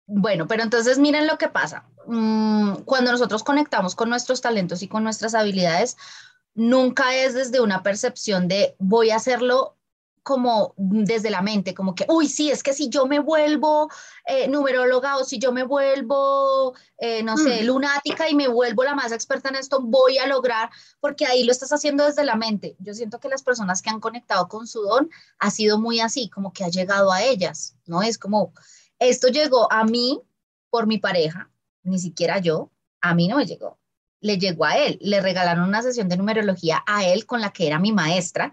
Bueno, pero entonces miren lo que pasa. Mm, cuando nosotros conectamos con nuestros talentos y con nuestras habilidades, nunca es desde una percepción de voy a hacerlo como desde la mente, como que, uy, sí, es que si yo me vuelvo eh, numeróloga o si yo me vuelvo, eh, no sé, lunática y me vuelvo la más experta en esto, voy a lograr, porque ahí lo estás haciendo desde la mente. Yo siento que las personas que han conectado con su don ha sido muy así, como que ha llegado a ellas, ¿no? Es como, esto llegó a mí por mi pareja, ni siquiera yo, a mí no me llegó, le llegó a él, le regalaron una sesión de numerología a él con la que era mi maestra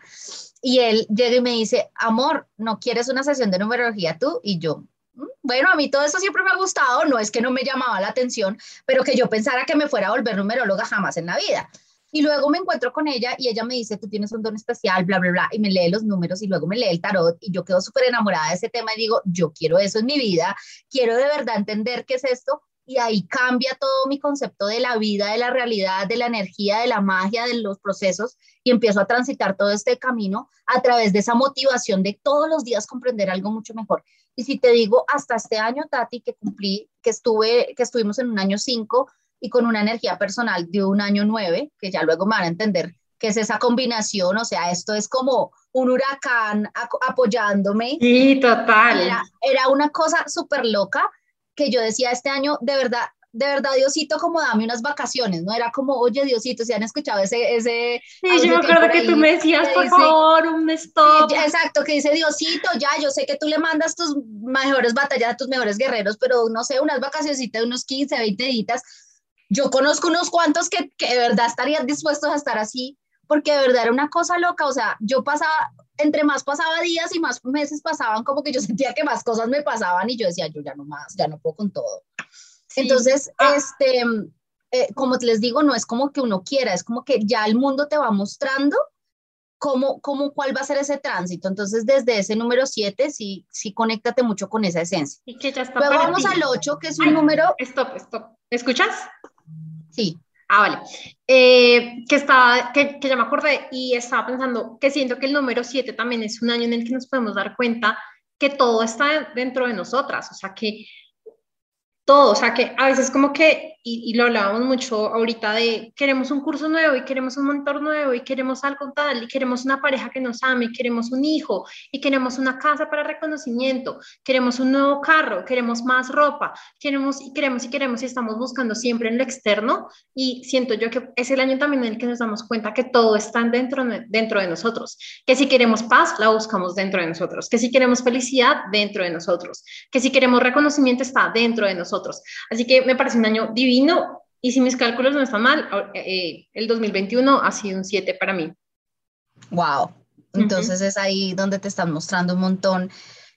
y él llega y me dice, amor, ¿no quieres una sesión de numerología tú? Y yo, mm, bueno, a mí todo esto siempre me ha gustado, no es que no me llamaba la atención, pero que yo pensara que me fuera a volver numeróloga jamás en la vida. Y luego me encuentro con ella y ella me dice, tú tienes un don especial, bla, bla, bla, y me lee los números y luego me lee el tarot y yo quedo súper enamorada de ese tema y digo, yo quiero eso en mi vida, quiero de verdad entender qué es esto y ahí cambia todo mi concepto de la vida, de la realidad, de la energía, de la magia, de los procesos y empiezo a transitar todo este camino a través de esa motivación de todos los días comprender algo mucho mejor. Y si te digo, hasta este año, Tati, que cumplí, que estuve, que estuvimos en un año 5 y con una energía personal de un año 9, que ya luego me van a entender qué es esa combinación, o sea, esto es como un huracán apoyándome. Sí, total. Era, era una cosa súper loca que yo decía este año, de verdad, de verdad, Diosito, como dame unas vacaciones, ¿no? Era como, oye, Diosito, si han escuchado ese... ese sí, yo me acuerdo que, tú me decías, por favor, un stop. exacto, que dice Diosito, ya, yo sé que tú le mandas tus mejores batallas a tus mejores guerreros, pero no sé, unas vacaciones de unos 15, 20 días. Yo conozco unos cuantos que, que de verdad estarían dispuestos a estar así, porque de verdad era una cosa loca, o sea, yo pasaba, entre más pasaba días y más meses pasaban, como que yo sentía que más cosas me pasaban y yo decía, yo ya no más, ya no puedo con todo. Entonces, ah. este, eh, como les digo, no es como que uno quiera, es como que ya el mundo te va mostrando cómo, cómo cuál va a ser ese tránsito. Entonces, desde ese número 7, sí, sí, conéctate mucho con esa esencia. Y que ya está Luego vamos al 8, que es un número... Stop, stop. ¿Escuchas? Sí. Ah, vale. Eh, que, estaba, que, que, ya me acordé y estaba pensando que siento que el número 7 también es un año en el que nos podemos dar cuenta que todo está dentro de nosotras, o sea, que todo, o sea, que a veces como que y, lo hablábamos mucho ahorita de queremos un curso nuevo y queremos un mentor nuevo y queremos algo tal y queremos una pareja que nos ame, queremos un hijo y queremos una casa para reconocimiento, queremos un nuevo carro, queremos más ropa, queremos y queremos y queremos y estamos buscando siempre en lo externo y siento yo que es el año también en el que nos damos cuenta que todo está dentro, dentro de nosotros, que si queremos paz, la buscamos dentro de nosotros, que si queremos felicidad, dentro de nosotros, que si queremos reconocimiento está dentro de nosotros. Así que me parece un año divino Y si mis cálculos no están mal, eh, el 2021 ha sido un 7 para mí. Wow. Entonces es ahí donde te están mostrando un montón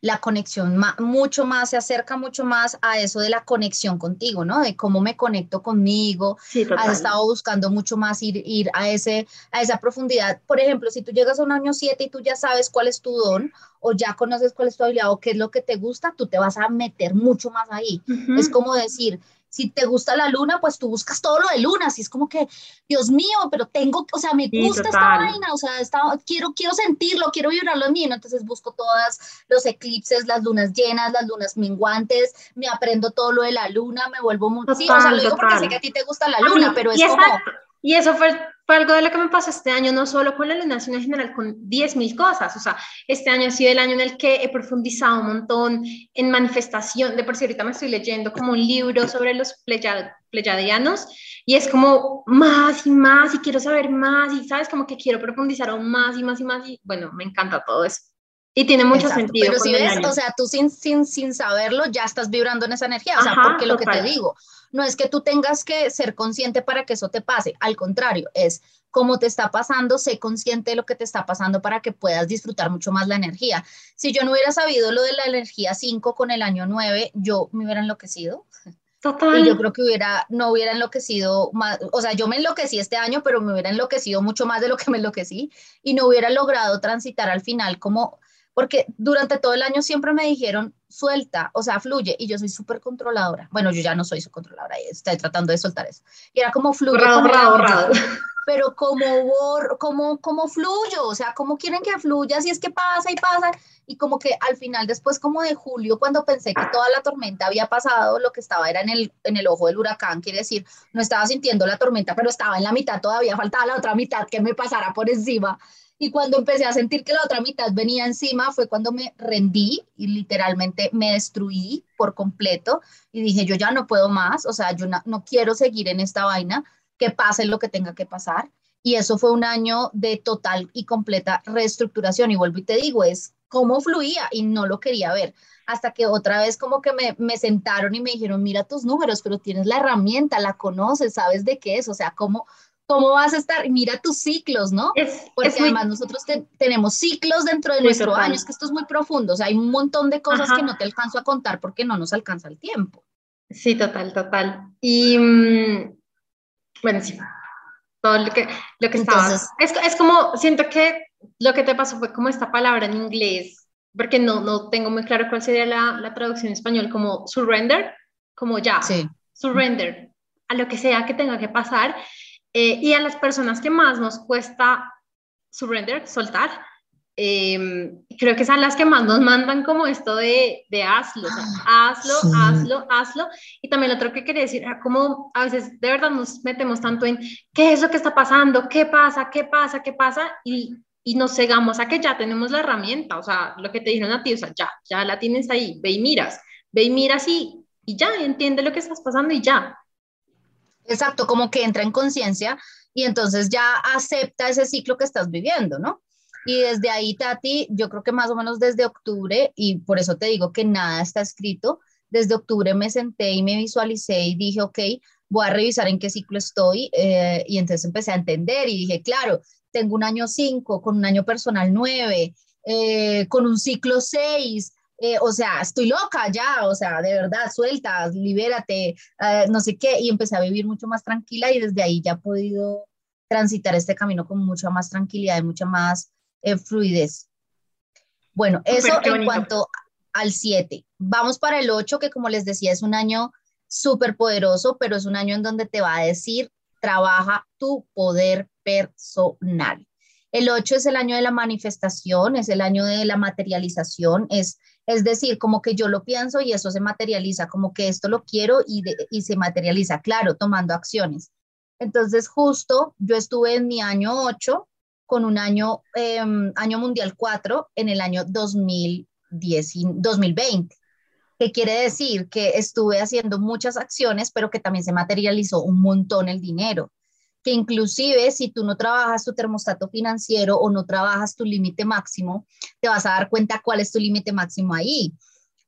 la conexión mucho más, se acerca mucho más a eso de la conexión contigo, ¿no? De cómo me conecto conmigo. Sí, Has estado buscando mucho más ir, ir a, ese, a esa profundidad. Por ejemplo, si tú llegas a un año 7 y tú ya sabes cuál es tu don o ya conoces cuál es tu habilidad o qué es lo que te gusta, tú te vas a meter mucho más ahí. Es como decir, si te gusta la luna, pues tú buscas todo lo de luna, así es como que, Dios mío, pero tengo, o sea, me gusta esta vaina, o sea, quiero, quiero sentirlo, quiero vibrarlo en mí, entonces busco todas los eclipses, las lunas llenas, las lunas minguantes, me aprendo todo lo de la luna, me vuelvo muy, sí, o sea, lo digo porque sé que a ti te gusta la luna, pero es como... Y eso fue, fue, algo de lo que me pasó este año, no solo con la luna, sino en general con 10.000 cosas. O sea, este año ha sido el año en el que he profundizado un montón en manifestación. De por sí, ahorita me estoy leyendo como un libro sobre los pleyadianos y es como más y más y quiero saber más y, ¿sabes? Como que quiero profundizar aún más y más y más y bueno, me encanta todo eso. Y tiene mucho sentido. Pero si ves, o sea, tú sin, sin, sin saberlo ya estás vibrando en esa energía. O sea, porque lo que te digo, no es que tú tengas que ser consciente para que eso te pase, al contrario, es como te está pasando, sé consciente de lo que te está pasando para que puedas disfrutar mucho más la energía. Si yo no hubiera sabido lo de la energía 5 con el año 9, yo me hubiera enloquecido. Total. Y yo creo que hubiera, no hubiera enloquecido más, o sea, yo me enloquecí este año, pero me hubiera enloquecido mucho más de lo que me enloquecí y no hubiera logrado transitar al final como porque durante todo el año siempre me dijeron, suelta, o sea, fluye, y yo soy súper controladora. Bueno, yo ya no soy su controladora, estoy tratando de soltar eso. Y era como fluye. Pero como, como, como fluyo, o sea, como quieren que fluya, si es que pasa y pasa. Y como que al final, después como de julio, cuando pensé que toda la tormenta había pasado, lo que estaba era en el, en el ojo del huracán, quiere decir, no estaba sintiendo la tormenta, pero estaba en la mitad, todavía faltaba la otra mitad que me pasara por encima. Y cuando empecé a sentir que la otra mitad venía encima fue cuando me rendí y literalmente me destruí por completo y dije, yo ya no puedo más, o sea, yo no, quiero seguir en esta vaina, que pase lo que tenga que pasar. Y eso fue un año de total y completa reestructuración. Y vuelvo y te digo, es cómo fluía y no lo quería ver. Hasta que otra vez como que me, me sentaron y me dijeron, mira tus números, pero tienes la herramienta, la conoces, sabes de qué es, o sea, cómo, cómo vas a estar, mira tus ciclos, ¿no? Porque además nosotros tenemos ciclos dentro de nuestro año, es que esto es muy profundo, o sea, hay un montón de cosas que no te alcanzo a contar porque no nos alcanza el tiempo. Sí, total, total. Y mm, bueno, sí, todo lo que, lo que Entonces, es, es, como, siento que lo que te pasó fue como esta palabra en inglés, porque no, no tengo muy claro cuál sería la, la traducción en español, como surrender, como ya, sí. surrender a lo que sea que tenga que pasar eh, y a las personas que más nos cuesta surrender, soltar, em, creo que son las que más nos mandan como esto de, de hazlo, hazlo, hazlo, hazlo. Y también lo otro que quería decir, como a veces de verdad nos metemos tanto en qué es lo que está pasando, qué pasa, qué pasa, qué pasa, y, y nos cegamos a que ya tenemos la herramienta, o sea, lo que te dijeron a ti, o sea, ya, ya la tienes ahí, ve y miras, ve y miras y, y ya, entiende lo que estás pasando y ya. Exacto, como que entra en conciencia y entonces ya acepta ese ciclo que estás viviendo, ¿no? Y desde ahí, Tati, yo creo que más o menos desde octubre, y por eso te digo que nada está escrito, desde octubre me senté y me visualicé y dije, ok, voy a revisar en qué ciclo estoy, eh, y entonces empecé a entender y dije, claro, tengo un año 5, con un año personal 9, eh, con un ciclo 6, eh, o sea, estoy loca ya, o sea, de verdad, suelta, libérate, eh, no sé qué, y empecé a vivir mucho más tranquila y desde ahí ya he podido transitar este camino con mucha más tranquilidad y mucha más eh, fluidez. Bueno, eso en cuanto al 7. Vamos para el 8, que como les decía, es un año súper poderoso, pero es un año en donde te va a decir, trabaja tu poder personal. El 8 es el año de la manifestación, es el año de la materialización, es es decir, como que yo lo pienso y eso se materializa, como que esto lo quiero y, se materializa, claro, tomando acciones. Entonces, justo yo estuve en mi año 8 con un año, em, año mundial 4 en el año 2010, 2020. ¿Qué quiere decir? Que estuve haciendo muchas acciones, pero que también se materializó un montón el dinero que inclusive si tú no trabajas tu termostato financiero o no trabajas tu límite máximo, te vas a dar cuenta cuál es tu límite máximo ahí.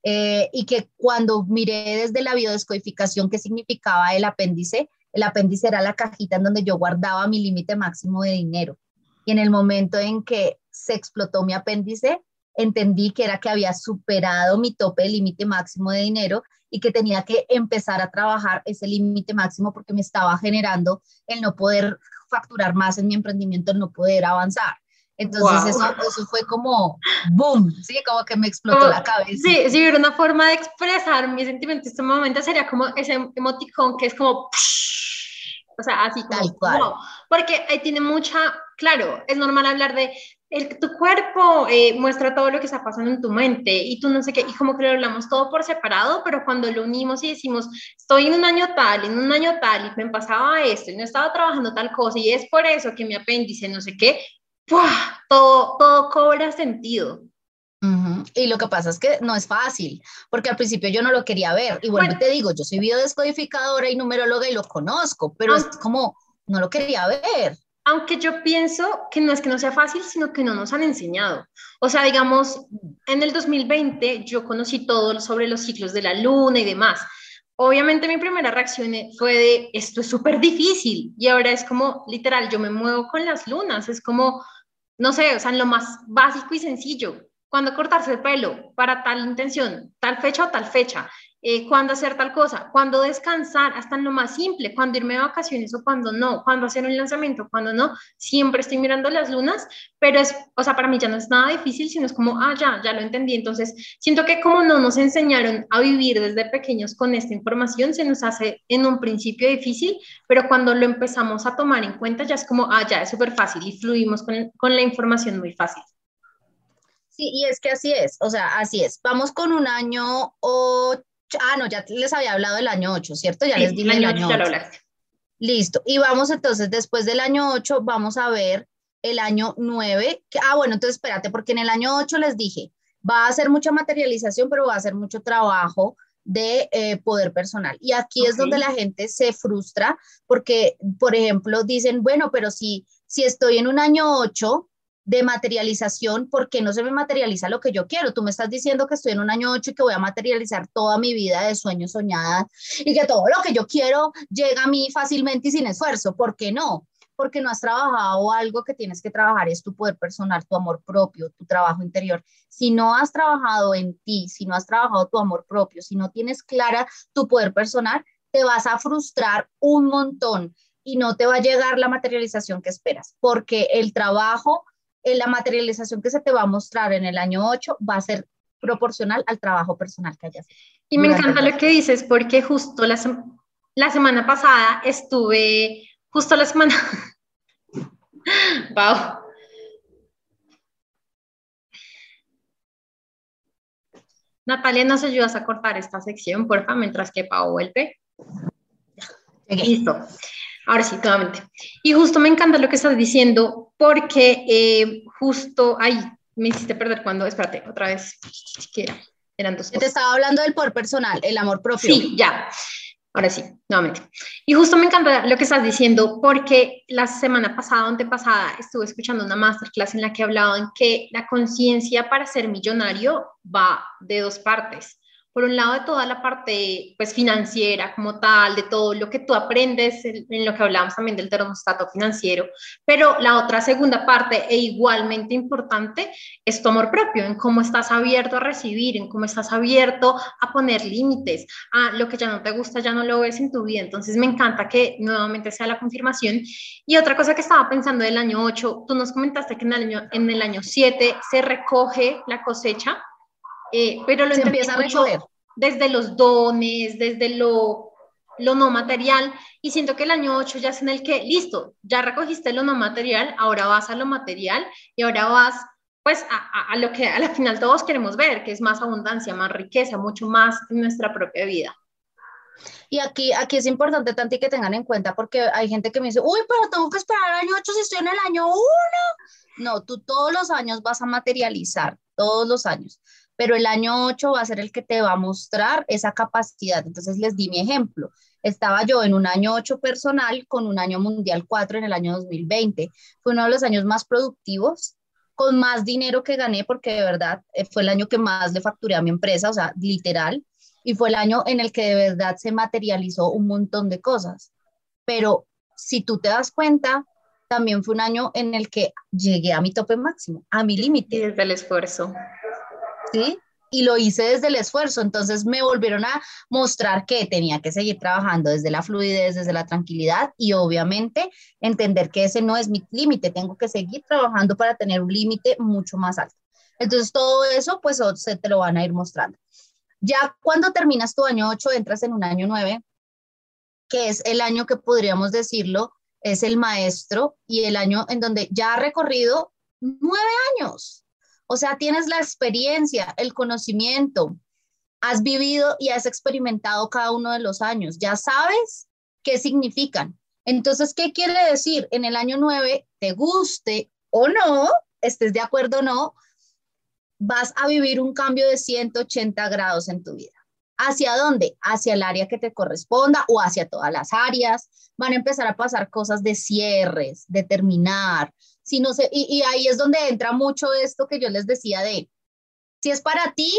Eh, y que cuando miré desde la biodescodificación qué significaba el apéndice, El apéndice era la cajita en donde yo guardaba mi límite máximo de dinero. Y en el momento en que se explotó mi apéndice, entendí que era que había superado mi tope límite máximo de dinero y que tenía que empezar a trabajar ese límite máximo porque me estaba generando el no poder facturar más en mi emprendimiento, el no poder avanzar. Entonces eso, eso, fue como boom, sí, como que me explotó la cabeza. Sí, si hubiera una forma de expresar mis sentimientos en este momento sería como ese emoticón que es como, o sea, así como, Tal cual. porque ahí tiene mucha, claro, es normal hablar de el, tu cuerpo eh, muestra todo lo que está pasando en tu mente y tú no sé qué, y como que lo hablamos todo por separado, pero cuando lo unimos y decimos, estoy en un año tal, en un año tal, y me pasaba esto, y no estaba trabajando tal cosa, y es por eso que mi apéndice, no sé qué, todo, todo cobra sentido. Y lo que pasa es que no es fácil, porque al principio yo no lo quería ver. Y bueno, te digo, yo soy biodescodificadora y numeróloga y lo conozco, pero es como, no lo quería ver. Aunque yo pienso que no es que no sea fácil, sino que no nos han enseñado. O sea, digamos, en el 2020 yo conocí todo sobre los ciclos de la luna y demás. Obviamente mi primera reacción fue de, esto es súper difícil. Y ahora es como, literal, yo me muevo con las lunas. Es como, no sé, o sea, lo más básico y sencillo. Cuando cortarse el pelo para tal intención, tal fecha o tal fecha, eh, cuándo hacer tal cosa, cuándo descansar, hasta en lo más simple, cuándo irme de vacaciones o cuándo no, cuándo hacer un lanzamiento, cuándo no, siempre estoy mirando las lunas, pero es, o sea, para mí ya no es nada difícil, sino es como, ah, ya, ya lo entendí. Entonces, siento que como no nos enseñaron a vivir desde pequeños con esta información, se nos hace en un principio difícil, pero cuando lo empezamos a tomar en cuenta, ya es como, ah, ya es súper fácil y fluimos con, con la información muy fácil. Sí, y es que así es, o sea, así es. Vamos con un año o Ah, no, ya les había hablado del año 8, ¿cierto? Ya les dije el año, 8. Listo. Y vamos entonces, después del año 8, vamos a ver el año 9. ah, bueno, entonces espérate, porque en el año 8 les dije, va a ser mucha materialización, pero va a ser mucho trabajo de eh, poder personal. Y aquí es donde la gente se frustra porque, por ejemplo, dicen, bueno, pero si, si estoy en un año 8, de materialización, porque no se me materializa lo que yo quiero. Tú me estás diciendo que estoy en un año 8 y que voy a materializar toda mi vida de sueños soñadas y que todo lo que yo quiero llega a mí fácilmente y sin esfuerzo. ¿Por qué no? Porque no has trabajado algo que tienes que trabajar, es tu poder personal, tu amor propio, tu trabajo interior. Si no has trabajado en ti, si no has trabajado tu amor propio, si no tienes clara tu poder personal, te vas a frustrar un montón y no te va a llegar la materialización que esperas, porque el trabajo la materialización que se te va a mostrar en el año 8 va a ser proporcional al trabajo personal que hayas. Y me encanta lo que dices porque justo la, la semana pasada estuve, justo la semana... wow. Natalia, ¿nos ayudas a cortar esta sección, porfa, mientras que Pau vuelve? Listo. Ahora sí, nuevamente. Y justo me encanta lo que estás diciendo porque eh, justo ahí me hiciste perder cuando, espérate, otra vez, siquiera, eran dos Te estaba hablando del por personal, el amor propio. Sí, ya. Ahora sí, nuevamente. Y justo me encanta lo que estás diciendo porque la semana pasada, antepasada, estuve escuchando una masterclass en la que hablaban que la conciencia para ser millonario va de dos partes por un lado de toda la parte pues financiera como tal, de todo lo que tú aprendes en, lo que hablábamos también del termostato financiero, pero la otra segunda parte e igualmente importante es tu amor propio, en cómo estás abierto a recibir, en cómo estás abierto a poner límites, a lo que ya no te gusta, ya no lo ves en tu vida. Entonces me encanta que nuevamente sea la confirmación. Y otra cosa que estaba pensando del año 8, tú nos comentaste que en el año, en el año 7 se recoge la cosecha eh, pero lo empieza a recoger desde los dones, desde lo, lo no material, y siento que el año 8 ya es en el que, listo, ya recogiste lo no material, ahora vas a lo material y ahora vas pues a, a, lo que a la final todos queremos ver, que es más abundancia, más riqueza, mucho más en nuestra propia vida. Y aquí, aquí es importante tanto que tengan en cuenta porque hay gente que me dice, uy, pero tengo que esperar el año 8 si estoy en el año 1. No, tú todos los años vas a materializar, todos los años pero el año 8 va a ser el que te va a mostrar esa capacidad. Entonces les di mi ejemplo. Estaba yo en un año 8 personal con un año mundial 4 en el año 2020. Fue uno de los años más productivos, con más dinero que gané, porque de verdad eh, fue el año que más le facturé a mi empresa, o sea, literal, y fue el año en el que de verdad se materializó un montón de cosas. pero si tú te das cuenta, también fue un año en el que llegué a mi tope máximo, a mi límite. Desde el esfuerzo. ¿Sí? Y lo hice desde el esfuerzo, entonces me volvieron a mostrar que tenía que seguir trabajando desde la fluidez, desde la tranquilidad y obviamente entender que ese no es mi límite, tengo que seguir trabajando para tener un límite mucho más alto. Entonces todo eso pues se te lo van a ir mostrando. Ya cuando terminas tu año 8, entras en un año 9, que es el año que podríamos decirlo, es el maestro y el año en donde ya ha recorrido nueve años. O sea, tienes la experiencia, el conocimiento, has vivido y has experimentado cada uno de los años, ya sabes qué significan. Entonces, ¿qué quiere decir? En el año 9, te guste o no, estés de acuerdo o no, vas a vivir un cambio de 180 grados en tu vida. ¿Hacia dónde? Hacia el área que te corresponda o hacia todas las áreas. Van a empezar a pasar cosas de cierres, de terminar. Si sé, y, y ahí es donde entra mucho esto que yo les decía de, si es para ti,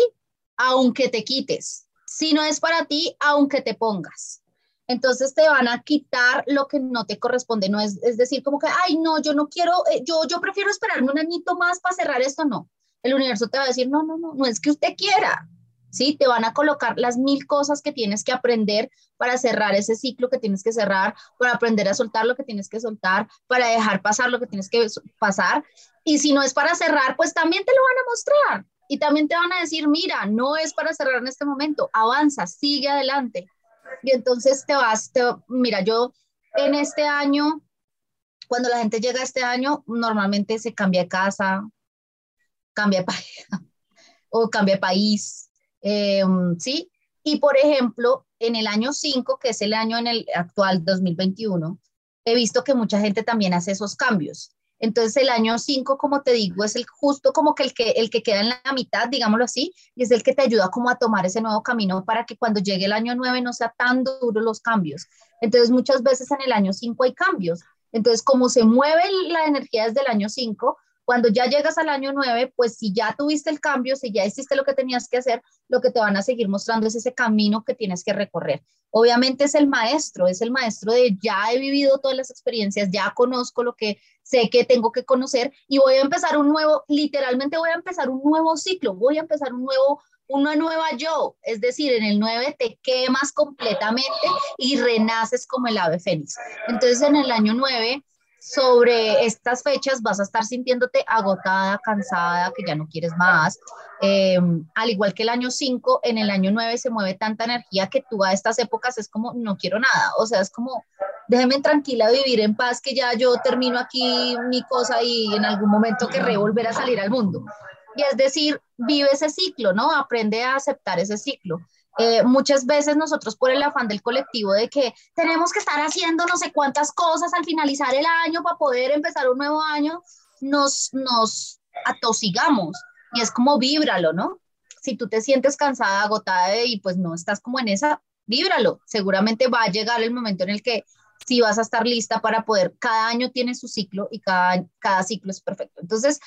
aunque te quites. Si no es para ti, aunque te pongas. Entonces te van a quitar lo que no te corresponde. No es, es decir, como que, ay, no, yo no quiero, eh, yo, yo prefiero esperarme un añito más para cerrar esto. No, el universo te va a decir, no, no, no, no es que usted quiera, ¿sí? Te van a colocar las mil cosas que tienes que aprender para cerrar ese ciclo que tienes que cerrar, para aprender a soltar lo que tienes que soltar, para dejar pasar lo que tienes que pasar. Y si no es para cerrar, pues también te lo van a mostrar. Y también te van a decir, mira, no es para cerrar en este momento, avanza, sigue adelante. Y entonces te vas, te, mira, yo en este año, cuando la gente llega a este año, normalmente se cambia de casa, cambia de pareja o cambia de país, em, ¿sí? Y por ejemplo, en el año 5, que es el año en el actual 2021, he visto que mucha gente también hace esos cambios. Entonces el año 5, como te digo, es el justo como que el, que el que queda en la mitad, digámoslo así, y es el que te ayuda como a tomar ese nuevo camino para que cuando llegue el año 9 no sea tan duro los cambios. Entonces muchas veces en el año 5 hay cambios. Entonces como se mueve la energía desde el año 5, cuando ya llegas al año 9, pues si ya tuviste el cambio, si ya hiciste lo que tenías que hacer, lo que te van a seguir mostrando es ese camino que tienes que recorrer. Obviamente es el maestro, es el maestro de ya he vivido todas las experiencias, ya conozco lo que sé que tengo que conocer y voy a empezar un nuevo, literalmente voy a empezar un nuevo ciclo, voy a empezar un nuevo una nueva yo, es decir, en el 9 te quemas completamente y renaces como el ave fénix. Entonces en el año 9 sobre estas fechas vas a estar sintiéndote agotada, cansada, que ya no quieres más. Eh, al igual que el año 5, en el año 9 se mueve tanta energía que tú a estas épocas es como, no quiero nada. O sea, es como, déjeme tranquila vivir en paz, que ya yo termino aquí mi cosa y en algún momento querré volver a salir al mundo. Y es decir, vive ese ciclo, ¿no? Aprende a aceptar ese ciclo. Eh, muchas veces nosotros por el afán del colectivo de que tenemos que estar haciendo no sé cuántas cosas al finalizar el año para poder empezar un nuevo año, nos, nos atosigamos y es como víbralo, ¿no? Si tú te sientes cansada, agotada y pues no estás como en esa, víbralo. Seguramente va a llegar el momento en el que sí vas a estar lista para poder, cada año tiene su ciclo y cada, cada ciclo es perfecto. Entonces,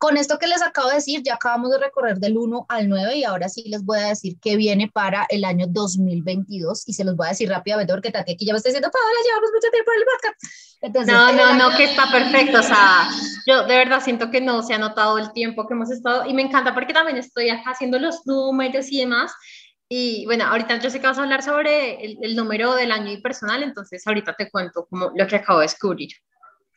con esto que les acabo de decir, ya acabamos de recorrer del 1 al 9 y ahora sí les voy a decir qué viene para el año 2022 y se los voy a decir rápidamente porque Tati aquí ya me está diciendo, Paola, llevamos mucho tiempo en el podcast. Entonces, no, no, no, que está perfecto, o sea, yo de verdad siento que no se ha notado el tiempo que hemos estado y me encanta porque también estoy acá haciendo los números y demás. Y bueno, ahorita yo sé que vas a hablar sobre el, el número del año y personal, entonces ahorita te cuento como lo que acabo de descubrir.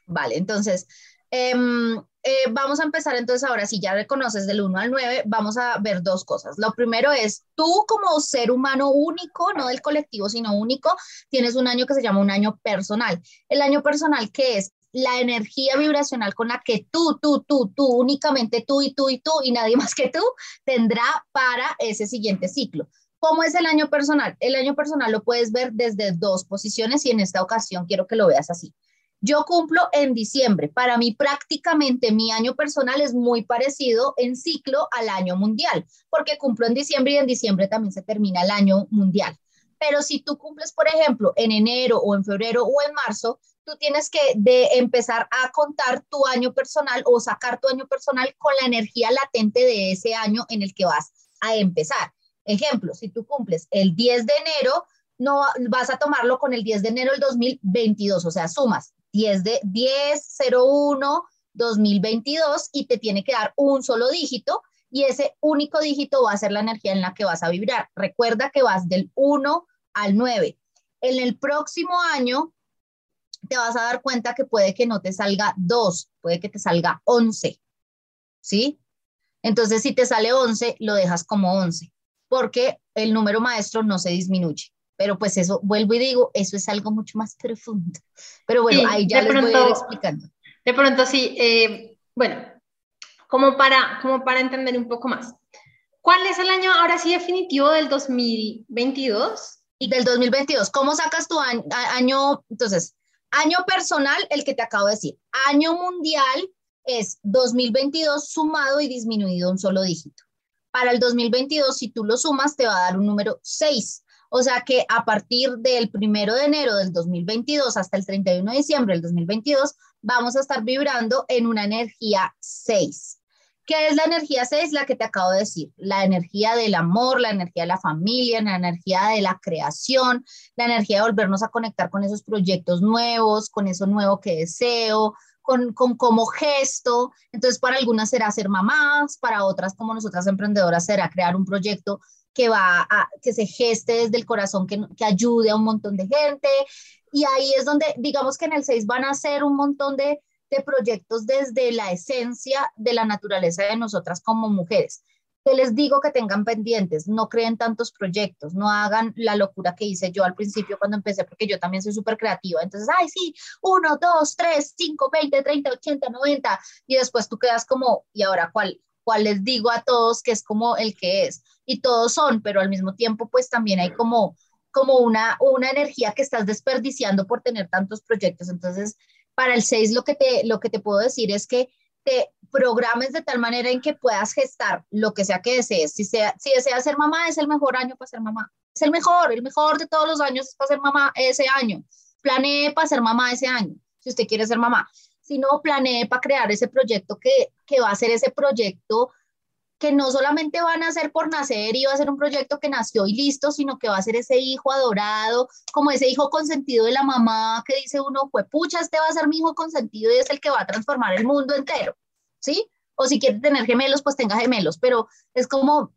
Vale, entonces, Em, eh, vamos a empezar entonces ahora, si ya reconoces del 1 al 9, vamos a ver dos cosas. Lo primero es, tú como ser humano único, no del colectivo, sino único, tienes un año que se llama un año personal. El año personal, ¿qué es? La energía vibracional con la que tú, tú, tú, tú, únicamente tú y tú y tú y nadie más que tú tendrá para ese siguiente ciclo. ¿Cómo es el año personal? El año personal lo puedes ver desde dos posiciones y en esta ocasión quiero que lo veas así. Yo cumplo en diciembre. Para mí prácticamente mi año personal es muy parecido en ciclo al año mundial, porque cumplo en diciembre y en diciembre también se termina el año mundial. Pero si tú cumples, por ejemplo, en enero o en febrero o en marzo, tú tienes que de empezar a contar tu año personal o sacar tu año personal con la energía latente de ese año en el que vas a empezar. Ejemplo, si tú cumples el 10 de enero, no vas a tomarlo con el 10 de enero del 2022, o sea, sumas 10 de 10 01 2022 y te tiene que dar un solo dígito y ese único dígito va a ser la energía en la que vas a vibrar. Recuerda que vas del 1 al 9. En el próximo año te vas a dar cuenta que puede que no te salga 2, puede que te salga 11. ¿Sí? Entonces, si te sale 11, lo dejas como 11, porque el número maestro no se disminuye. Pero pues eso, vuelvo y digo, eso es algo mucho más profundo. Pero bueno, ahí ya les voy a ir explicando. De pronto sí, eh, bueno, como para, como para entender un poco más. ¿Cuál es el año ahora sí definitivo del 2022? Y del 2022, ¿cómo sacas tu año, año? Entonces, año personal, el que te acabo de decir. Año mundial es 2022 sumado y disminuido un solo dígito. Para el 2022, si tú lo sumas, te va a dar un número 6. O sea que a partir del primero de enero del 2022 hasta el 31 de diciembre del 2022, vamos a estar vibrando en una energía 6. ¿Qué es la energía 6? La que te acabo de decir, la energía del amor, la energía de la familia, la energía de la creación, la energía de volvernos a conectar con esos proyectos nuevos, con eso nuevo que deseo, con, con como gesto. Entonces, para algunas será ser mamás, para otras como nosotras emprendedoras será crear un proyecto que va a, que se geste desde el corazón, que, que ayude a un montón de gente. Y ahí es donde, digamos que en el 6 van a ser un montón de, de proyectos desde la esencia de la naturaleza de nosotras como mujeres. Que les digo que tengan pendientes, no creen tantos proyectos, no hagan la locura que hice yo al principio cuando empecé, porque yo también soy súper creativa. Entonces, ay, sí, uno, dos, tres, cinco, veinte, treinta, ochenta, noventa, y después tú quedas como, ¿y ahora cuál? ¿Cuál les digo a todos que es como el que es? y todos son, pero al mismo tiempo pues también hay como, como una, una energía que estás desperdiciando por tener tantos proyectos. Entonces, para el 6 lo que te, lo que te puedo decir es que te programes de tal manera en que puedas gestar lo que sea que desees. Si, sea, si deseas ser mamá, es el mejor año para ser mamá. Es el mejor, el mejor de todos los años es para ser mamá ese año. Planee para ser mamá ese año, si usted quiere ser mamá. Si no, planee para crear ese proyecto que, que va a ser ese proyecto que no solamente van a ser por nacer y va a ser un proyecto que nació y listo, sino que va a ser ese hijo adorado, como ese hijo consentido de la mamá que dice uno, pues pucha, este va a ser mi hijo consentido y es el que va a transformar el mundo entero, ¿sí? O si quiere tener gemelos, pues tenga gemelos, pero es como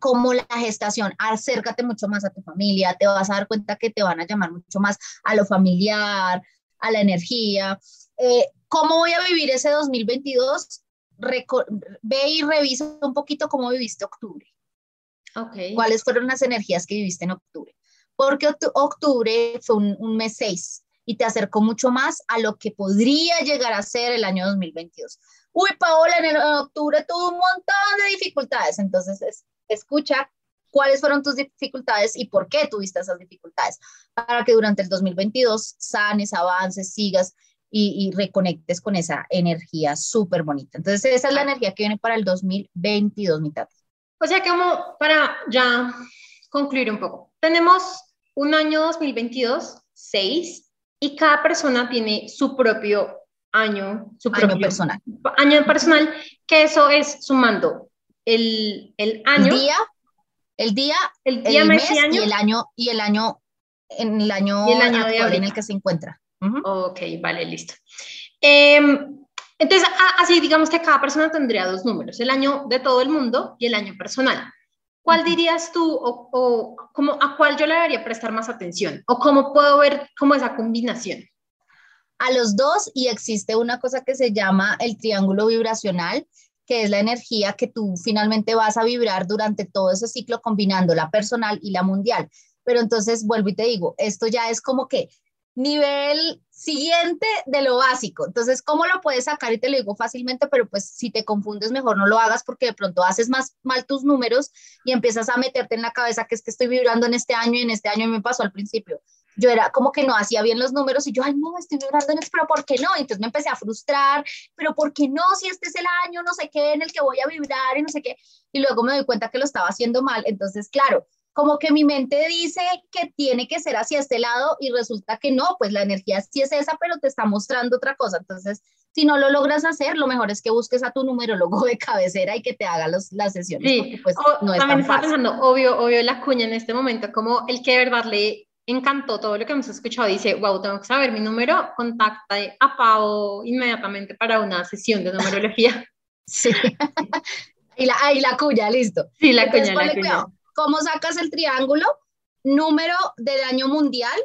como la gestación, acércate mucho más a tu familia, te vas a dar cuenta que te van a llamar mucho más a lo familiar, a la energía. Eh, ¿Cómo voy a vivir ese 2022? ve y revisa un poquito cómo viviste octubre. Okay. ¿Cuáles fueron las energías que viviste en octubre? Porque octubre fue un, mes 6 y te acercó mucho más a lo que podría llegar a ser el año 2022. Uy, Paola, en, octubre tuvo un montón de dificultades. Entonces, escucha cuáles fueron tus dificultades y por qué tuviste esas dificultades, para que durante el 2022 sanes, avances, sigas y, reconectes con esa energía súper bonita. Entonces, esa es la energía que viene para el 2022, mitad. O sea, como para ya concluir un poco, tenemos un año 2022, seis, y cada persona tiene su propio año, su propio personal. Año personal, que eso es sumando el, el año. El día, el día, el, día, mes, y, año, y el año, y el año, en el año, y el año en el que se encuentra. Ok, vale, listo. Em, entonces, así digamos que cada persona tendría dos números, el año de todo el mundo y el año personal. ¿Cuál dirías tú o, o cómo, a cuál yo le debería prestar más atención? ¿O cómo puedo ver como esa combinación? A los dos y existe una cosa que se llama el triángulo vibracional, que es la energía que tú finalmente vas a vibrar durante todo ese ciclo combinando la personal y la mundial. Pero entonces vuelvo y te digo, esto ya es como que nivel siguiente de lo básico. Entonces, ¿cómo lo puedes sacar? Y te lo digo fácilmente, pero pues si te confundes, mejor no lo hagas porque de pronto haces más mal tus números y empiezas a meterte en la cabeza que es que estoy vibrando en este año y en este año me pasó al principio. Yo era como que no hacía bien los números y yo, ay, no, estoy vibrando en este, pero ¿por qué no? Entonces me empecé a frustrar, pero ¿por qué no? Si este es el año, no sé qué, en el que voy a vibrar y no sé qué. Y luego me doy cuenta que lo estaba haciendo mal. Entonces, claro, como que mi mente dice que tiene que ser hacia este lado y resulta que no, pues la energía sí es esa, pero te está mostrando otra cosa. Entonces, si no lo logras hacer, lo mejor es que busques a tu numerólogo de cabecera y que te haga los, las sesiones. Sí, pues, no también estaba pensando, obvio, obvio la cuña en este momento, como el que de verdad le encantó todo lo que hemos escuchado, dice, wow, tengo que saber mi número, contacta a Pau inmediatamente para una sesión de numerología. Sí. y la, la cuña, listo. Sí, la cuña, la cuña. ¿Cómo sacas el triángulo? Número del año mundial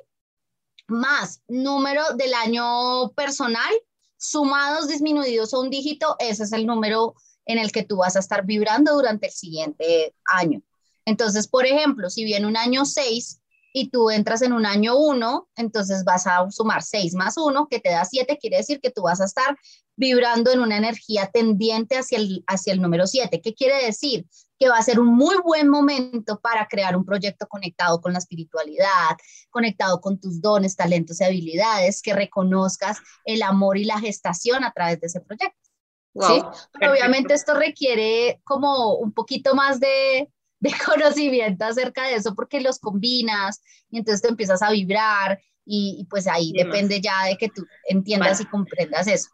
más número del año personal, sumados, disminuidos a un dígito, ese es el número en el que tú vas a estar vibrando durante el siguiente año. Entonces, por ejemplo, si viene un año 6 y tú entras en un año 1, entonces vas a sumar 6 más 1, que te da 7, quiere decir que tú vas a estar vibrando en una energía tendiente hacia el, hacia el número 7. ¿Qué quiere decir? Que va a ser un muy buen momento para crear un proyecto conectado con la espiritualidad, conectado con tus dones, talentos y habilidades, que reconozcas el amor y la gestación a través de ese proyecto. ¿sí? Pero obviamente esto requiere como un poquito más de, de conocimiento acerca de eso porque los combinas y entonces te empiezas a vibrar y, pues ahí depende ya de que tú entiendas y comprendas eso.